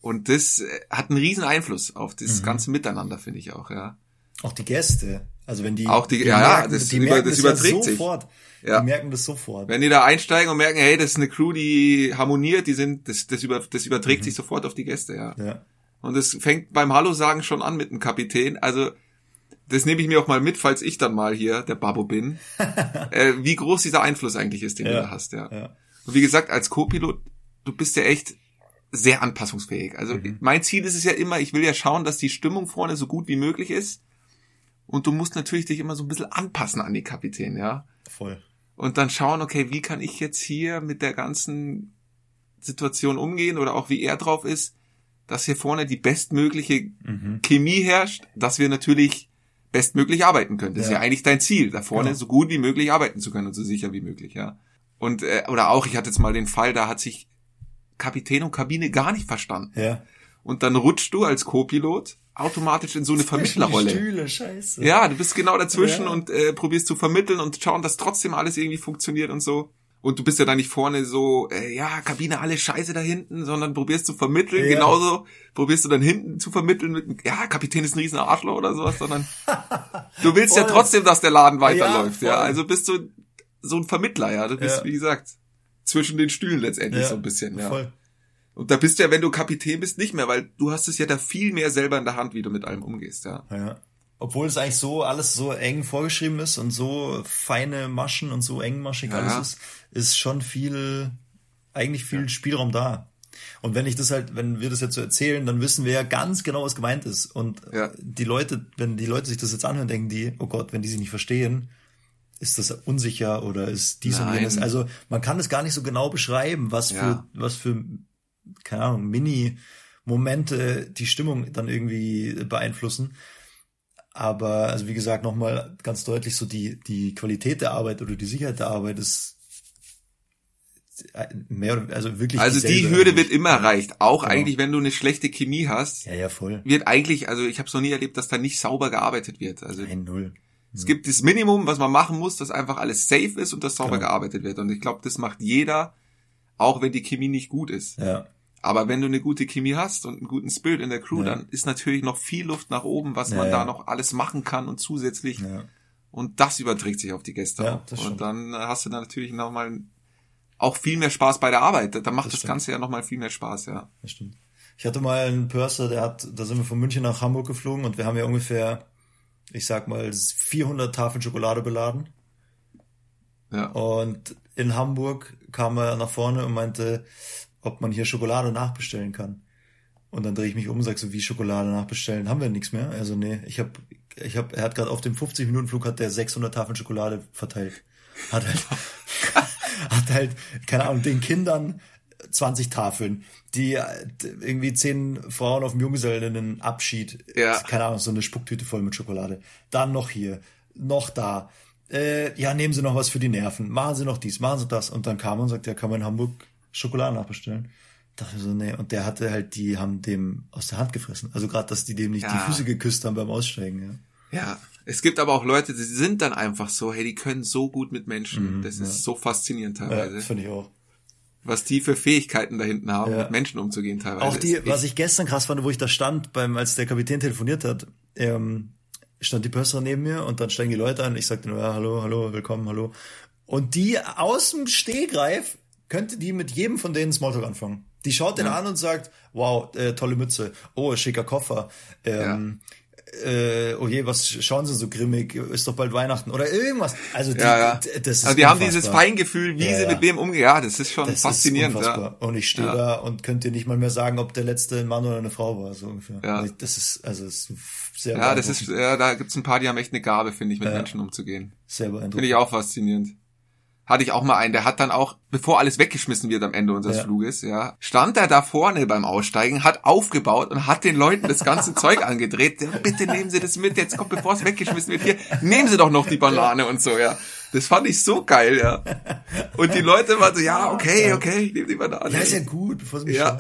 Und das äh, hat einen riesen Einfluss auf das mhm. ganze Miteinander, finde ich auch, ja. Auch die Gäste. Also wenn die, auch die, die ja, merken, das, die über, das, das überträgt ja sofort. sich. Ja. Die merken das sofort. Wenn die da einsteigen und merken, hey, das ist eine Crew, die harmoniert, die sind, das, das, über, das überträgt mhm. sich sofort auf die Gäste, ja. ja. Und es fängt beim Hallo sagen schon an mit dem Kapitän. Also das nehme ich mir auch mal mit, falls ich dann mal hier der Babbo bin, äh, wie groß dieser Einfluss eigentlich ist, den ja. du da hast, ja. ja. Und wie gesagt, als Co-Pilot, du bist ja echt sehr anpassungsfähig. Also mhm. mein Ziel ist es ja immer, ich will ja schauen, dass die Stimmung vorne so gut wie möglich ist. Und du musst natürlich dich immer so ein bisschen anpassen an die Kapitän, ja. Voll. Und dann schauen, okay, wie kann ich jetzt hier mit der ganzen Situation umgehen oder auch wie er drauf ist, dass hier vorne die bestmögliche mhm. Chemie herrscht, dass wir natürlich bestmöglich arbeiten können. Das ja. ist ja eigentlich dein Ziel, da vorne genau. so gut wie möglich arbeiten zu können und so sicher wie möglich, ja. Und äh, oder auch, ich hatte jetzt mal den Fall, da hat sich Kapitän und Kabine gar nicht verstanden. Ja. Und dann rutschst du als Co-Pilot automatisch in so eine Vermittlerrolle. Stühle, scheiße. Ja, du bist genau dazwischen ja. und äh, probierst zu vermitteln und schauen, dass trotzdem alles irgendwie funktioniert und so. Und du bist ja da nicht vorne so, äh, ja, Kabine, alles scheiße da hinten, sondern probierst zu vermitteln, ja. genauso probierst du dann hinten zu vermitteln mit, ja, Kapitän ist ein riesen Arschloch oder sowas, sondern du willst ja trotzdem, dass der Laden weiterläuft, ja, ja. Also bist du so ein Vermittler, ja. Du bist, wie gesagt, zwischen den Stühlen letztendlich so ein bisschen, ja. Voll. Und da bist du ja, wenn du Kapitän bist, nicht mehr, weil du hast es ja da viel mehr selber in der Hand, wie du mit allem umgehst, ja. Ja. Obwohl es eigentlich so alles so eng vorgeschrieben ist und so feine Maschen und so engmaschig ja. alles ist, ist schon viel, eigentlich viel ja. Spielraum da. Und wenn ich das halt, wenn wir das jetzt so erzählen, dann wissen wir ja ganz genau, was gemeint ist. Und ja. die Leute, wenn die Leute sich das jetzt anhören, denken die, oh Gott, wenn die sich nicht verstehen, ist das unsicher oder ist dies Nein. und jenes. Also man kann es gar nicht so genau beschreiben, was ja. für, was für keine Ahnung, Mini-Momente die Stimmung dann irgendwie beeinflussen. Aber, also wie gesagt, nochmal ganz deutlich so die, die Qualität der Arbeit oder die Sicherheit der Arbeit ist mehr oder also wirklich. Also die Hürde wird immer erreicht. Auch genau. eigentlich, wenn du eine schlechte Chemie hast. Ja, ja, voll. Wird eigentlich, also ich habe es noch nie erlebt, dass da nicht sauber gearbeitet wird. Also Nein, null. Es gibt das Minimum, was man machen muss, dass einfach alles safe ist und dass sauber genau. gearbeitet wird. Und ich glaube, das macht jeder, auch wenn die Chemie nicht gut ist. Ja. Aber wenn du eine gute Chemie hast und einen guten Spirit in der Crew, ja. dann ist natürlich noch viel Luft nach oben, was ja, man ja. da noch alles machen kann und zusätzlich. Und das überträgt sich auf die Gäste. Ja, das und dann hast du dann natürlich nochmal auch viel mehr Spaß bei der Arbeit. Da macht das, das Ganze ja nochmal viel mehr Spaß, ja. Das stimmt. Ich hatte mal einen Purser, der hat, da sind wir von München nach Hamburg geflogen und wir haben ja ungefähr, ich sag mal, 400 Tafeln Schokolade beladen. Ja. Und in Hamburg kam er nach vorne und meinte, ob man hier Schokolade nachbestellen kann. Und dann drehe ich mich um und sage so, wie Schokolade nachbestellen? Haben wir nichts mehr? Also nee, ich habe, ich hab, er hat gerade auf dem 50-Minuten-Flug hat der 600 Tafeln Schokolade verteilt. Hat halt, hat halt, keine Ahnung, den Kindern 20 Tafeln, die irgendwie zehn Frauen auf dem Junggesellen Abschied, ja. keine Ahnung, so eine Spucktüte voll mit Schokolade. Dann noch hier, noch da. Äh, ja, nehmen Sie noch was für die Nerven, machen Sie noch dies, machen Sie das. Und dann kam und sagt, ja, kann man in Hamburg Schokolade nachbestellen. Dachte so, nee. Und der hatte halt, die haben dem aus der Hand gefressen. Also gerade, dass die dem nicht ja. die Füße geküsst haben beim Aussteigen. Ja. ja, es gibt aber auch Leute, die sind dann einfach so, hey, die können so gut mit Menschen. Mhm, das ist ja. so faszinierend teilweise. Ja, finde ich auch. Was die für Fähigkeiten da hinten haben, ja. mit Menschen umzugehen teilweise. Auch die, was ich gestern krass fand, wo ich da stand, beim, als der Kapitän telefoniert hat, ähm, stand die Pösserin neben mir und dann steigen die Leute an. Ich sagte nur, ja, hallo, hallo, willkommen, hallo. Und die aus dem Stehgreif könnte die mit jedem von denen Smalltalk anfangen. Die schaut den ja. an und sagt, wow, äh, tolle Mütze, oh, schicker Koffer, ähm, ja. Äh, oh je, was schauen sie so grimmig, ist doch bald Weihnachten oder irgendwas. Also die, ja, ja. das ist also die unfassbar. haben dieses Feingefühl, wie sie mit wem umgehen. Ja, das ist schon das faszinierend. Ist ja. Und ich stehe da und könnte dir nicht mal mehr sagen, ob der letzte ein Mann oder eine Frau war, so ungefähr. Ja. Das ist, also das ist sehr Ja, das ist, ja, da gibt's ein paar, die haben echt eine Gabe, finde ich, mit Menschen umzugehen. Sehr beeindruckend. Finde ich auch faszinierend hatte ich auch mal einen, der hat dann auch, bevor alles weggeschmissen wird am Ende unseres ja. Fluges, ja, stand er da vorne beim Aussteigen, hat aufgebaut und hat den Leuten das ganze Zeug angedreht. Ja, bitte nehmen Sie das mit, jetzt kommt, bevor es weggeschmissen wird, hier, nehmen Sie doch noch die Banane und so, ja. Das fand ich so geil, ja. Und die Leute waren so, ja, okay, okay, ich nehme die Banane. Ja, ist ja gut, bevor sie mich ja.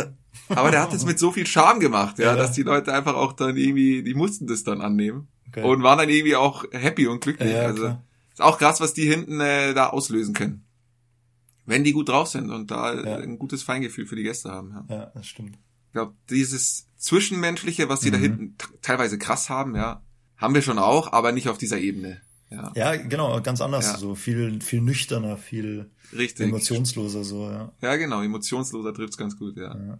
Aber der hat das mit so viel Charme gemacht, ja, ja, dass die Leute einfach auch dann irgendwie, die mussten das dann annehmen. Okay. Und waren dann irgendwie auch happy und glücklich. Ja, also. Klar. Ist auch krass, was die hinten äh, da auslösen können. Wenn die gut drauf sind und da ja. ein gutes Feingefühl für die Gäste haben. Ja, ja das stimmt. Ich glaube, dieses Zwischenmenschliche, was die mhm. da hinten teilweise krass haben, ja, haben wir schon auch, aber nicht auf dieser Ebene. Ja, ja genau, ganz anders. Ja. So viel, viel nüchterner, viel Richtig. emotionsloser, so, ja. Ja, genau, emotionsloser trifft's ganz gut, ja. ja.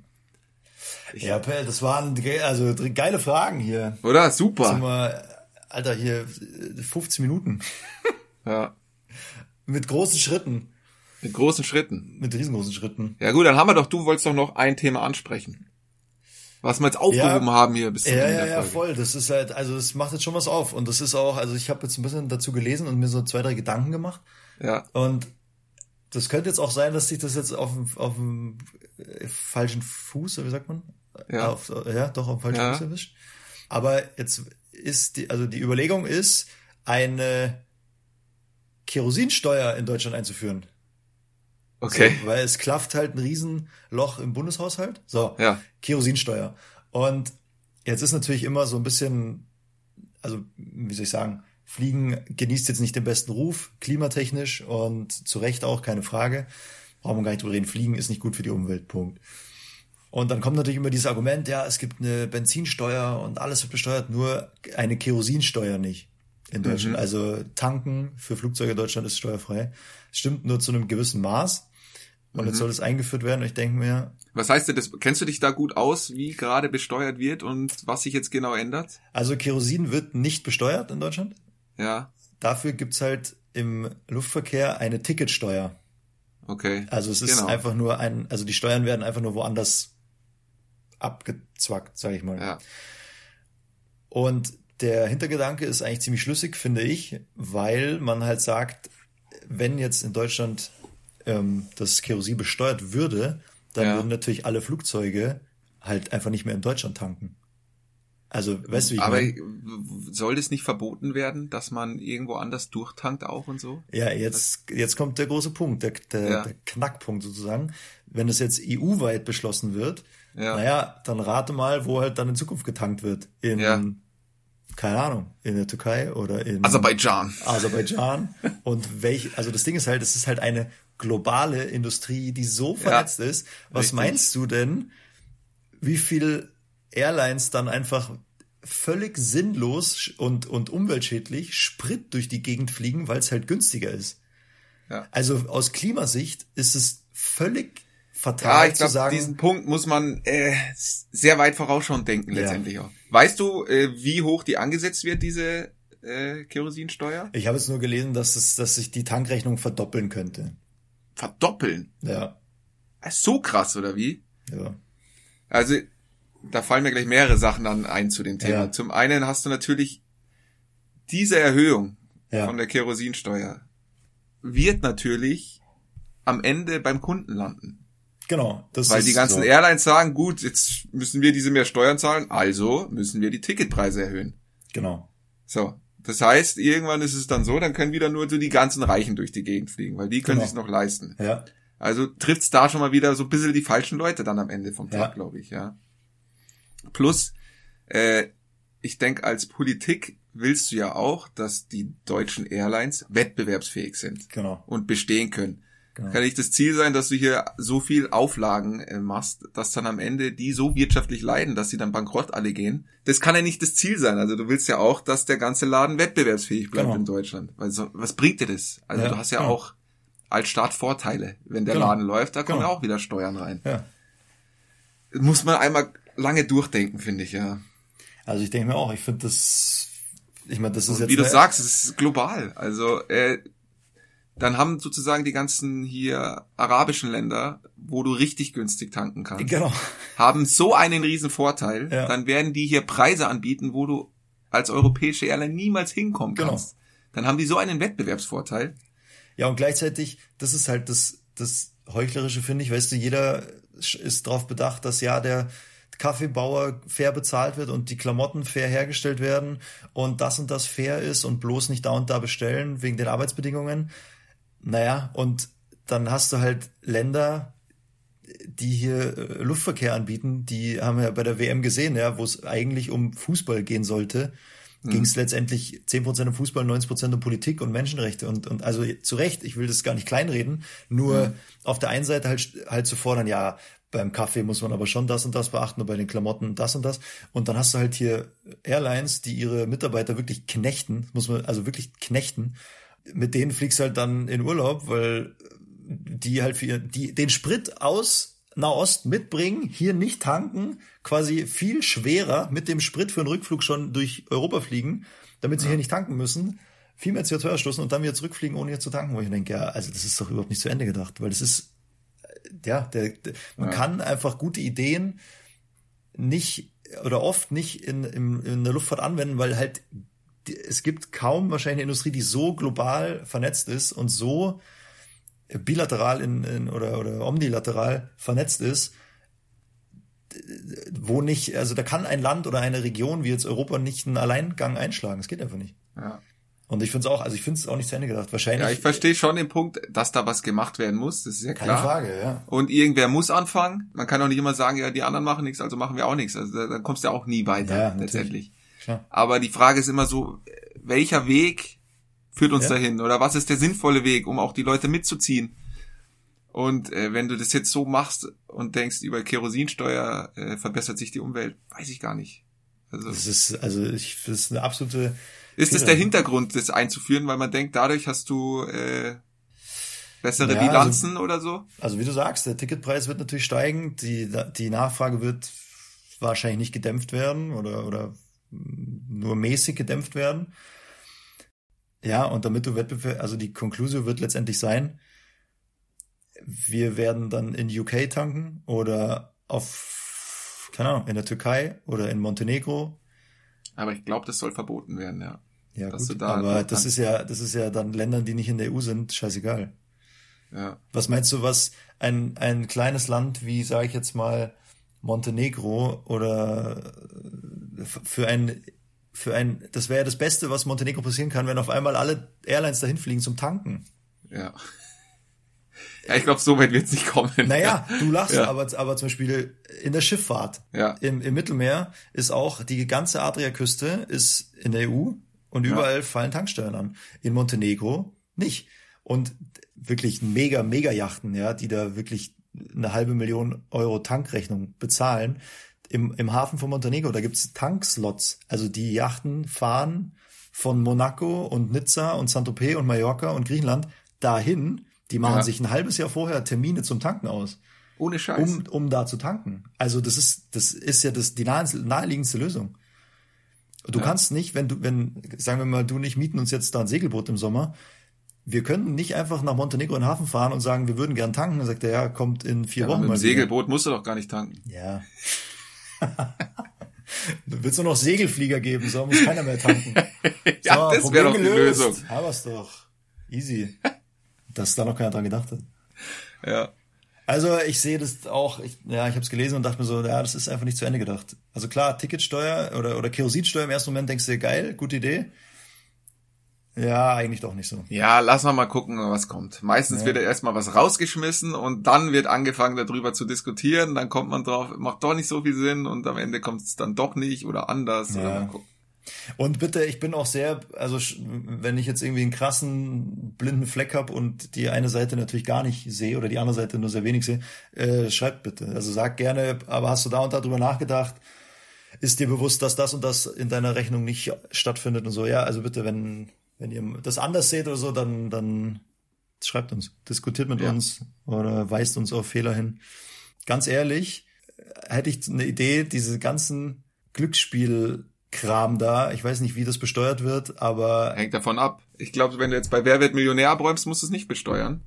Ich, ja, das waren also geile Fragen hier. Oder? Super. Wir Alter, hier 15 Minuten. Ja. Mit großen Schritten. Mit großen Schritten. Mit riesengroßen Schritten. Ja gut, dann haben wir doch, du wolltest doch noch ein Thema ansprechen. Was wir jetzt aufgehoben ja, haben hier bis zum ja, Ende Ja, ja, voll. Das ist halt, also das macht jetzt schon was auf. Und das ist auch, also ich habe jetzt ein bisschen dazu gelesen und mir so zwei, drei Gedanken gemacht. Ja. Und das könnte jetzt auch sein, dass sich das jetzt auf, auf dem äh, falschen Fuß, wie sagt man? Ja. Auf, ja, doch auf dem falschen ja. Fuß erwischt. Aber jetzt ist die, also die Überlegung ist, eine Kerosinsteuer in Deutschland einzuführen. Okay. So, weil es klafft halt ein Riesenloch im Bundeshaushalt. So, ja. Kerosinsteuer. Und jetzt ist natürlich immer so ein bisschen, also wie soll ich sagen, Fliegen genießt jetzt nicht den besten Ruf, klimatechnisch und zu Recht auch, keine Frage. Brauchen wir gar nicht drüber reden. Fliegen ist nicht gut für die Umwelt, Punkt. Und dann kommt natürlich immer dieses Argument, ja, es gibt eine Benzinsteuer und alles wird besteuert, nur eine Kerosinsteuer nicht in Deutschland. Mhm. Also tanken für Flugzeuge in Deutschland ist steuerfrei. Stimmt nur zu einem gewissen Maß. Und mhm. jetzt soll das eingeführt werden. Und ich denke mir. Was heißt denn das? Kennst du dich da gut aus, wie gerade besteuert wird und was sich jetzt genau ändert? Also Kerosin wird nicht besteuert in Deutschland. Ja. Dafür gibt's halt im Luftverkehr eine Ticketsteuer. Okay. Also es ist genau. einfach nur ein, also die Steuern werden einfach nur woanders abgezwackt, sage ich mal. Ja. Und der Hintergedanke ist eigentlich ziemlich schlüssig, finde ich, weil man halt sagt, wenn jetzt in Deutschland ähm, das Kerosin besteuert würde, dann ja. würden natürlich alle Flugzeuge halt einfach nicht mehr in Deutschland tanken. Also, weißt du, wie ich Aber mein? soll das nicht verboten werden, dass man irgendwo anders durchtankt auch und so? Ja, jetzt, jetzt kommt der große Punkt, der, der, ja. der Knackpunkt sozusagen. Wenn es jetzt EU-weit beschlossen wird, ja. naja, dann rate mal, wo halt dann in Zukunft getankt wird. In, ja. Keine Ahnung, in der Türkei oder in Aserbaidschan. Aserbaidschan. und welch, also das Ding ist halt, es ist halt eine globale Industrie, die so vernetzt ja, ist. Was richtig. meinst du denn, wie viel Airlines dann einfach völlig sinnlos und, und umweltschädlich Sprit durch die Gegend fliegen, weil es halt günstiger ist? Ja. Also aus Klimasich ist es völlig fatal ja, ich glaub, zu sagen. Diesen Punkt muss man äh, sehr weit vorausschauend denken letztendlich ja. auch. Weißt du, äh, wie hoch die angesetzt wird, diese äh, Kerosinsteuer? Ich habe jetzt nur gelesen, dass es, dass sich die Tankrechnung verdoppeln könnte. Verdoppeln? Ja. So krass, oder wie? Ja. Also, da fallen mir gleich mehrere Sachen dann ein zu dem Thema. Ja. Zum einen hast du natürlich diese Erhöhung ja. von der Kerosinsteuer wird natürlich am Ende beim Kunden landen. Genau. Das Weil die ganzen so. Airlines sagen, gut, jetzt müssen wir diese mehr Steuern zahlen, also müssen wir die Ticketpreise erhöhen. Genau. So. Das heißt, irgendwann ist es dann so, dann können wieder nur so die ganzen Reichen durch die Gegend fliegen, weil die können genau. sich noch leisten. Ja. Also trifft's da schon mal wieder so ein bisschen die falschen Leute dann am Ende vom Tag, ja. glaube ich, ja. Plus, äh, ich denke, als Politik willst du ja auch, dass die deutschen Airlines wettbewerbsfähig sind. Genau. Und bestehen können. Genau. Kann nicht das Ziel sein, dass du hier so viel Auflagen äh, machst, dass dann am Ende die so wirtschaftlich leiden, dass sie dann bankrott alle gehen? Das kann ja nicht das Ziel sein. Also du willst ja auch, dass der ganze Laden wettbewerbsfähig bleibt genau. in Deutschland. Weil so, was bringt dir das? Also ja, du hast ja genau. auch als Staat Vorteile. Wenn der genau. Laden läuft, da kommen ja genau. auch wieder Steuern rein. Ja. Muss man einmal lange durchdenken, finde ich, ja. Also ich denke mir auch, ich finde das, ich meine, das ist Und jetzt... Wie du sagst, es ist global. Also äh, dann haben sozusagen die ganzen hier arabischen Länder, wo du richtig günstig tanken kannst, genau. haben so einen riesen Vorteil. Ja. Dann werden die hier Preise anbieten, wo du als europäische Airline niemals hinkommen genau. kannst. Dann haben die so einen Wettbewerbsvorteil. Ja, und gleichzeitig, das ist halt das, das Heuchlerische, finde ich, weißt du, jeder ist darauf bedacht, dass ja der Kaffeebauer fair bezahlt wird und die Klamotten fair hergestellt werden und das und das fair ist und bloß nicht da und da bestellen wegen den Arbeitsbedingungen. Naja, und dann hast du halt Länder, die hier äh, Luftverkehr anbieten, die haben wir ja bei der WM gesehen, ja, wo es eigentlich um Fußball gehen sollte, mhm. ging es letztendlich 10% um Fußball, 90% um Politik und Menschenrechte. Und, und also zu Recht, ich will das gar nicht kleinreden, nur mhm. auf der einen Seite halt, halt zu fordern, ja, beim Kaffee muss man aber schon das und das beachten und bei den Klamotten das und das. Und dann hast du halt hier Airlines, die ihre Mitarbeiter wirklich knechten, muss man also wirklich knechten mit denen fliegst halt dann in Urlaub, weil die halt für die den Sprit aus Nahost mitbringen, hier nicht tanken, quasi viel schwerer mit dem Sprit für den Rückflug schon durch Europa fliegen, damit sie ja. hier nicht tanken müssen, viel mehr CO2 ausstoßen und dann wieder zurückfliegen, ohne hier zu tanken, wo ich denke, ja, also das ist doch überhaupt nicht zu Ende gedacht, weil das ist, ja, der, der man ja. kann einfach gute Ideen nicht oder oft nicht in, in, in der Luftfahrt anwenden, weil halt es gibt kaum wahrscheinlich eine Industrie, die so global vernetzt ist und so bilateral in, in, oder, oder omnilateral vernetzt ist, wo nicht, also da kann ein Land oder eine Region wie jetzt Europa nicht einen Alleingang einschlagen. Das geht einfach nicht. Ja. Und ich finde es auch, also ich finde es auch nicht zu Ende gedacht. Wahrscheinlich. Ja, ich verstehe schon den Punkt, dass da was gemacht werden muss. Das ist ja klar. Keine Frage, ja. Und irgendwer muss anfangen. Man kann auch nicht immer sagen, ja, die anderen machen nichts, also machen wir auch nichts. Also dann kommst du ja auch nie weiter ja, letztendlich. Klar. Aber die Frage ist immer so, welcher Weg führt uns ja. dahin? Oder was ist der sinnvolle Weg, um auch die Leute mitzuziehen? Und äh, wenn du das jetzt so machst und denkst, über Kerosinsteuer äh, verbessert sich die Umwelt, weiß ich gar nicht. Also, das ist, also ich, das ist eine absolute. Ist es der Hintergrund, das einzuführen, weil man denkt, dadurch hast du äh, bessere ja, also Bilanzen also, oder so? Also wie du sagst, der Ticketpreis wird natürlich steigen, die, die Nachfrage wird wahrscheinlich nicht gedämpft werden oder, oder nur mäßig gedämpft werden. Ja, und damit du Wettbewerb, also die Konklusion wird letztendlich sein, wir werden dann in UK tanken oder auf, keine Ahnung, in der Türkei oder in Montenegro. Aber ich glaube, das soll verboten werden, ja. Ja, gut, da aber das ist ja, das ist ja dann Ländern, die nicht in der EU sind, scheißegal. Ja. Was meinst du, was ein, ein kleines Land wie, sage ich jetzt mal, Montenegro oder für ein, für ein, das wäre ja das Beste, was Montenegro passieren kann, wenn auf einmal alle Airlines dahin fliegen zum Tanken. Ja. Ja, ich glaube, so weit wird es nicht kommen. Naja, du lachst, ja. aber, aber zum Beispiel in der Schifffahrt ja. im, im Mittelmeer ist auch die ganze Adriaküste ist in der EU und überall ja. fallen Tanksteuern an. In Montenegro nicht. Und wirklich mega, mega Yachten, ja, die da wirklich eine halbe Million Euro Tankrechnung bezahlen. Im, im Hafen von Montenegro, da gibt's Tankslots. Also die Yachten fahren von Monaco und Nizza und Saint-Tropez und Mallorca und Griechenland dahin die machen ja. sich ein halbes Jahr vorher Termine zum Tanken aus. Ohne Scheiß. Um, um da zu tanken. Also das ist, das ist ja das, die naheliegendste Lösung. Du ja. kannst nicht, wenn du, wenn, sagen wir mal, du nicht mieten uns jetzt da ein Segelboot im Sommer. Wir können nicht einfach nach Montenegro in den Hafen fahren und sagen, wir würden gern tanken. Dann sagt er, ja, kommt in vier ja, Wochen mit. Mit Segelboot musst du doch gar nicht tanken. Ja. du willst nur noch Segelflieger geben, so muss keiner mehr tanken. ja, so, das wäre doch die Lösung. Haben wir's doch. Easy dass da noch keiner dran gedacht hat. Ja. Also ich sehe das auch, ich, ja, ich habe es gelesen und dachte mir so, ja, das ist einfach nicht zu Ende gedacht. Also klar, Ticketsteuer oder, oder Kerosinsteuer im ersten Moment denkst du dir, geil, gute Idee. Ja, eigentlich doch nicht so. Ja, lass mal mal gucken, was kommt. Meistens ja. wird ja erstmal was rausgeschmissen und dann wird angefangen darüber zu diskutieren, dann kommt man drauf, macht doch nicht so viel Sinn und am Ende kommt es dann doch nicht oder anders. Ja. Oder mal gucken. Und bitte, ich bin auch sehr, also wenn ich jetzt irgendwie einen krassen blinden Fleck habe und die eine Seite natürlich gar nicht sehe oder die andere Seite nur sehr wenig sehe, äh, schreibt bitte. Also sag gerne, aber hast du da und da drüber nachgedacht? Ist dir bewusst, dass das und das in deiner Rechnung nicht stattfindet und so? Ja, also bitte, wenn, wenn ihr das anders seht oder so, dann, dann schreibt uns, diskutiert mit ja. uns oder weist uns auf Fehler hin. Ganz ehrlich, hätte ich eine Idee, diese ganzen Glücksspiel Kram da. Ich weiß nicht, wie das besteuert wird, aber. Hängt davon ab. Ich glaube, wenn du jetzt bei Wer wird Millionär abräumst, musst du es nicht besteuern.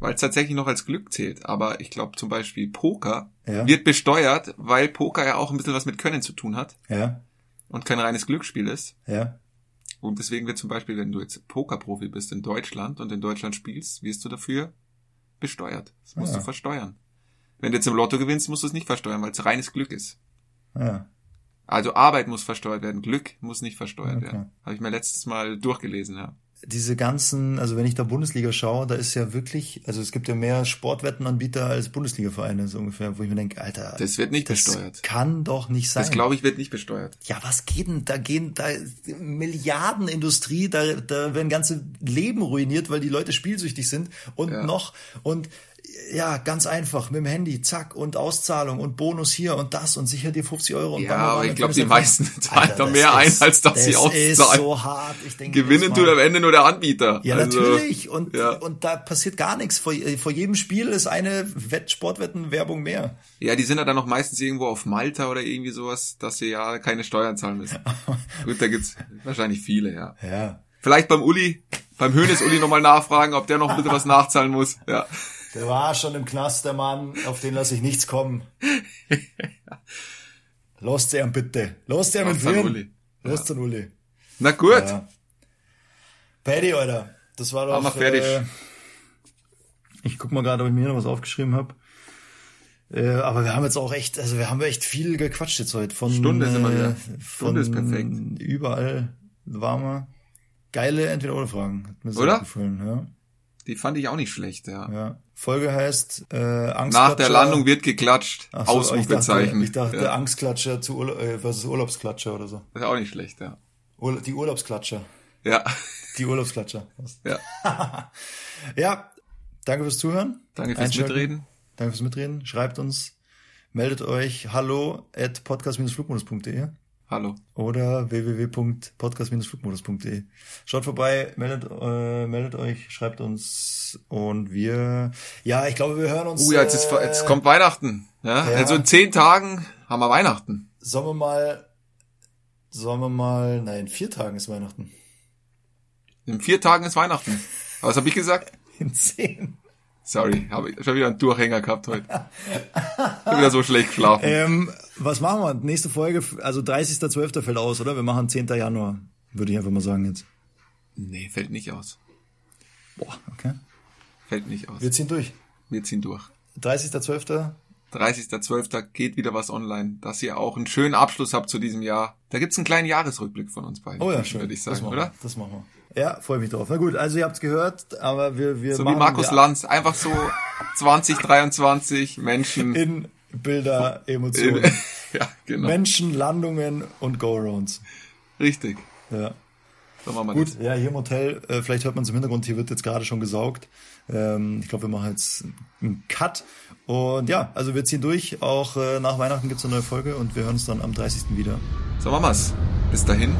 Weil es tatsächlich noch als Glück zählt. Aber ich glaube zum Beispiel Poker ja. wird besteuert, weil Poker ja auch ein bisschen was mit Können zu tun hat. Ja. Und kein reines Glücksspiel ist. Ja. Und deswegen wird zum Beispiel, wenn du jetzt Pokerprofi bist in Deutschland und in Deutschland spielst, wirst du dafür besteuert. Das musst ja. du versteuern. Wenn du jetzt im Lotto gewinnst, musst du es nicht versteuern, weil es reines Glück ist. Ja. Also Arbeit muss versteuert werden, Glück muss nicht versteuert okay. werden. Habe ich mir letztes Mal durchgelesen, ja. Diese ganzen, also wenn ich da Bundesliga schaue, da ist ja wirklich, also es gibt ja mehr Sportwettenanbieter als Bundesliga-Vereine, so ungefähr, wo ich mir denke, Alter. Das wird nicht das besteuert. Kann doch nicht sein. Das glaube ich wird nicht besteuert. Ja, was geht denn? Da gehen da Milliardenindustrie, da, da werden ganze Leben ruiniert, weil die Leute spielsüchtig sind und ja. noch und ja, ganz einfach, mit dem Handy, zack, und Auszahlung und Bonus hier und das und sicher dir 50 Euro. Und ja, aber ich glaube, die meisten zahlen da mehr ein, als dass das sie auszahlen. Das ist so hart. Ich denke, Gewinnen tut am Ende nur der Anbieter. Ja, also, natürlich. Und, ja. und da passiert gar nichts. Vor, vor jedem Spiel ist eine Wett Sportwettenwerbung mehr. Ja, die sind ja dann noch meistens irgendwo auf Malta oder irgendwie sowas, dass sie ja keine Steuern zahlen müssen. Gut, da gibt's wahrscheinlich viele, ja. Ja. Vielleicht beim Uli, beim Hönes Uli nochmal nachfragen, ob der noch bisschen was nachzahlen muss. Ja. Der war schon im Knast, der Mann, auf den lasse ich nichts kommen. Lasst ihn bitte. Lasst ihn mit Uli. Lasst ihn Uli. Na gut. Ja. Paddy, Alter. Das war doch... Mach fertig. Äh, ich guck mal gerade, ob ich mir noch was aufgeschrieben habe. Äh, aber wir haben jetzt auch echt, also wir haben echt viel gequatscht jetzt heute. Von, Stunde sind wir wieder. Stunde ist perfekt. Überall waren wir. Geile Entweder-Oder-Fragen. Hat mir sehr Oder? gefallen, ja. Die fand ich auch nicht schlecht, ja. ja. Folge heißt äh, Angstklatscher. Nach der Landung wird geklatscht. So, Ausrufezeichen. Ich dachte, ich dachte ja. Angstklatscher zu Urla äh, versus Urlaubsklatscher oder so. Das ist auch nicht schlecht, ja. Ur die Urlaubsklatscher. Ja. Die Urlaubsklatscher. Ja. ja, danke fürs Zuhören. Danke fürs Mitreden. Danke fürs Mitreden. Schreibt uns, meldet euch hallo at podcast-flugmodus.de. Hallo. Oder www.podcast-flugmodus.de. Schaut vorbei, meldet, äh, meldet euch, schreibt uns und wir, ja, ich glaube, wir hören uns. Uh, ja, jetzt, ist, jetzt kommt Weihnachten. Ja? ja? Also in zehn Tagen haben wir Weihnachten. Sollen wir mal, sollen wir mal, nein, in vier Tagen ist Weihnachten. In vier Tagen ist Weihnachten. Was habe ich gesagt? In zehn. Sorry, habe ich schon wieder einen Durchhänger gehabt heute. Bin wieder so schlecht geschlafen. Ähm, was machen wir? Nächste Folge, also 30.12. fällt aus, oder? Wir machen 10. Januar, würde ich einfach mal sagen jetzt. Nee, fällt nicht aus. Boah, okay. Fällt nicht aus. Wir ziehen durch. Wir ziehen durch. 30.12. 30.12. geht wieder was online, dass ihr auch einen schönen Abschluss habt zu diesem Jahr. Da gibt's einen kleinen Jahresrückblick von uns beiden. Oh ja, schön. Würde ich sagen, das oder? Das machen wir. Ja, freue mich drauf. Na gut, also ihr habt's gehört, aber wir wir so machen, wie Markus ja, Lanz, einfach so 2023 Menschen in Bilder, Emotionen. Ja, genau. Menschen, Landungen und Go-Arounds. Richtig. Ja. So machen wir Gut, das. ja, hier im Hotel, äh, vielleicht hört man es im Hintergrund, hier wird jetzt gerade schon gesaugt. Ähm, ich glaube, wir machen jetzt einen Cut. Und ja, also wir ziehen durch. Auch äh, nach Weihnachten gibt's eine neue Folge und wir hören uns dann am 30. wieder. So machen wir's. Bis dahin.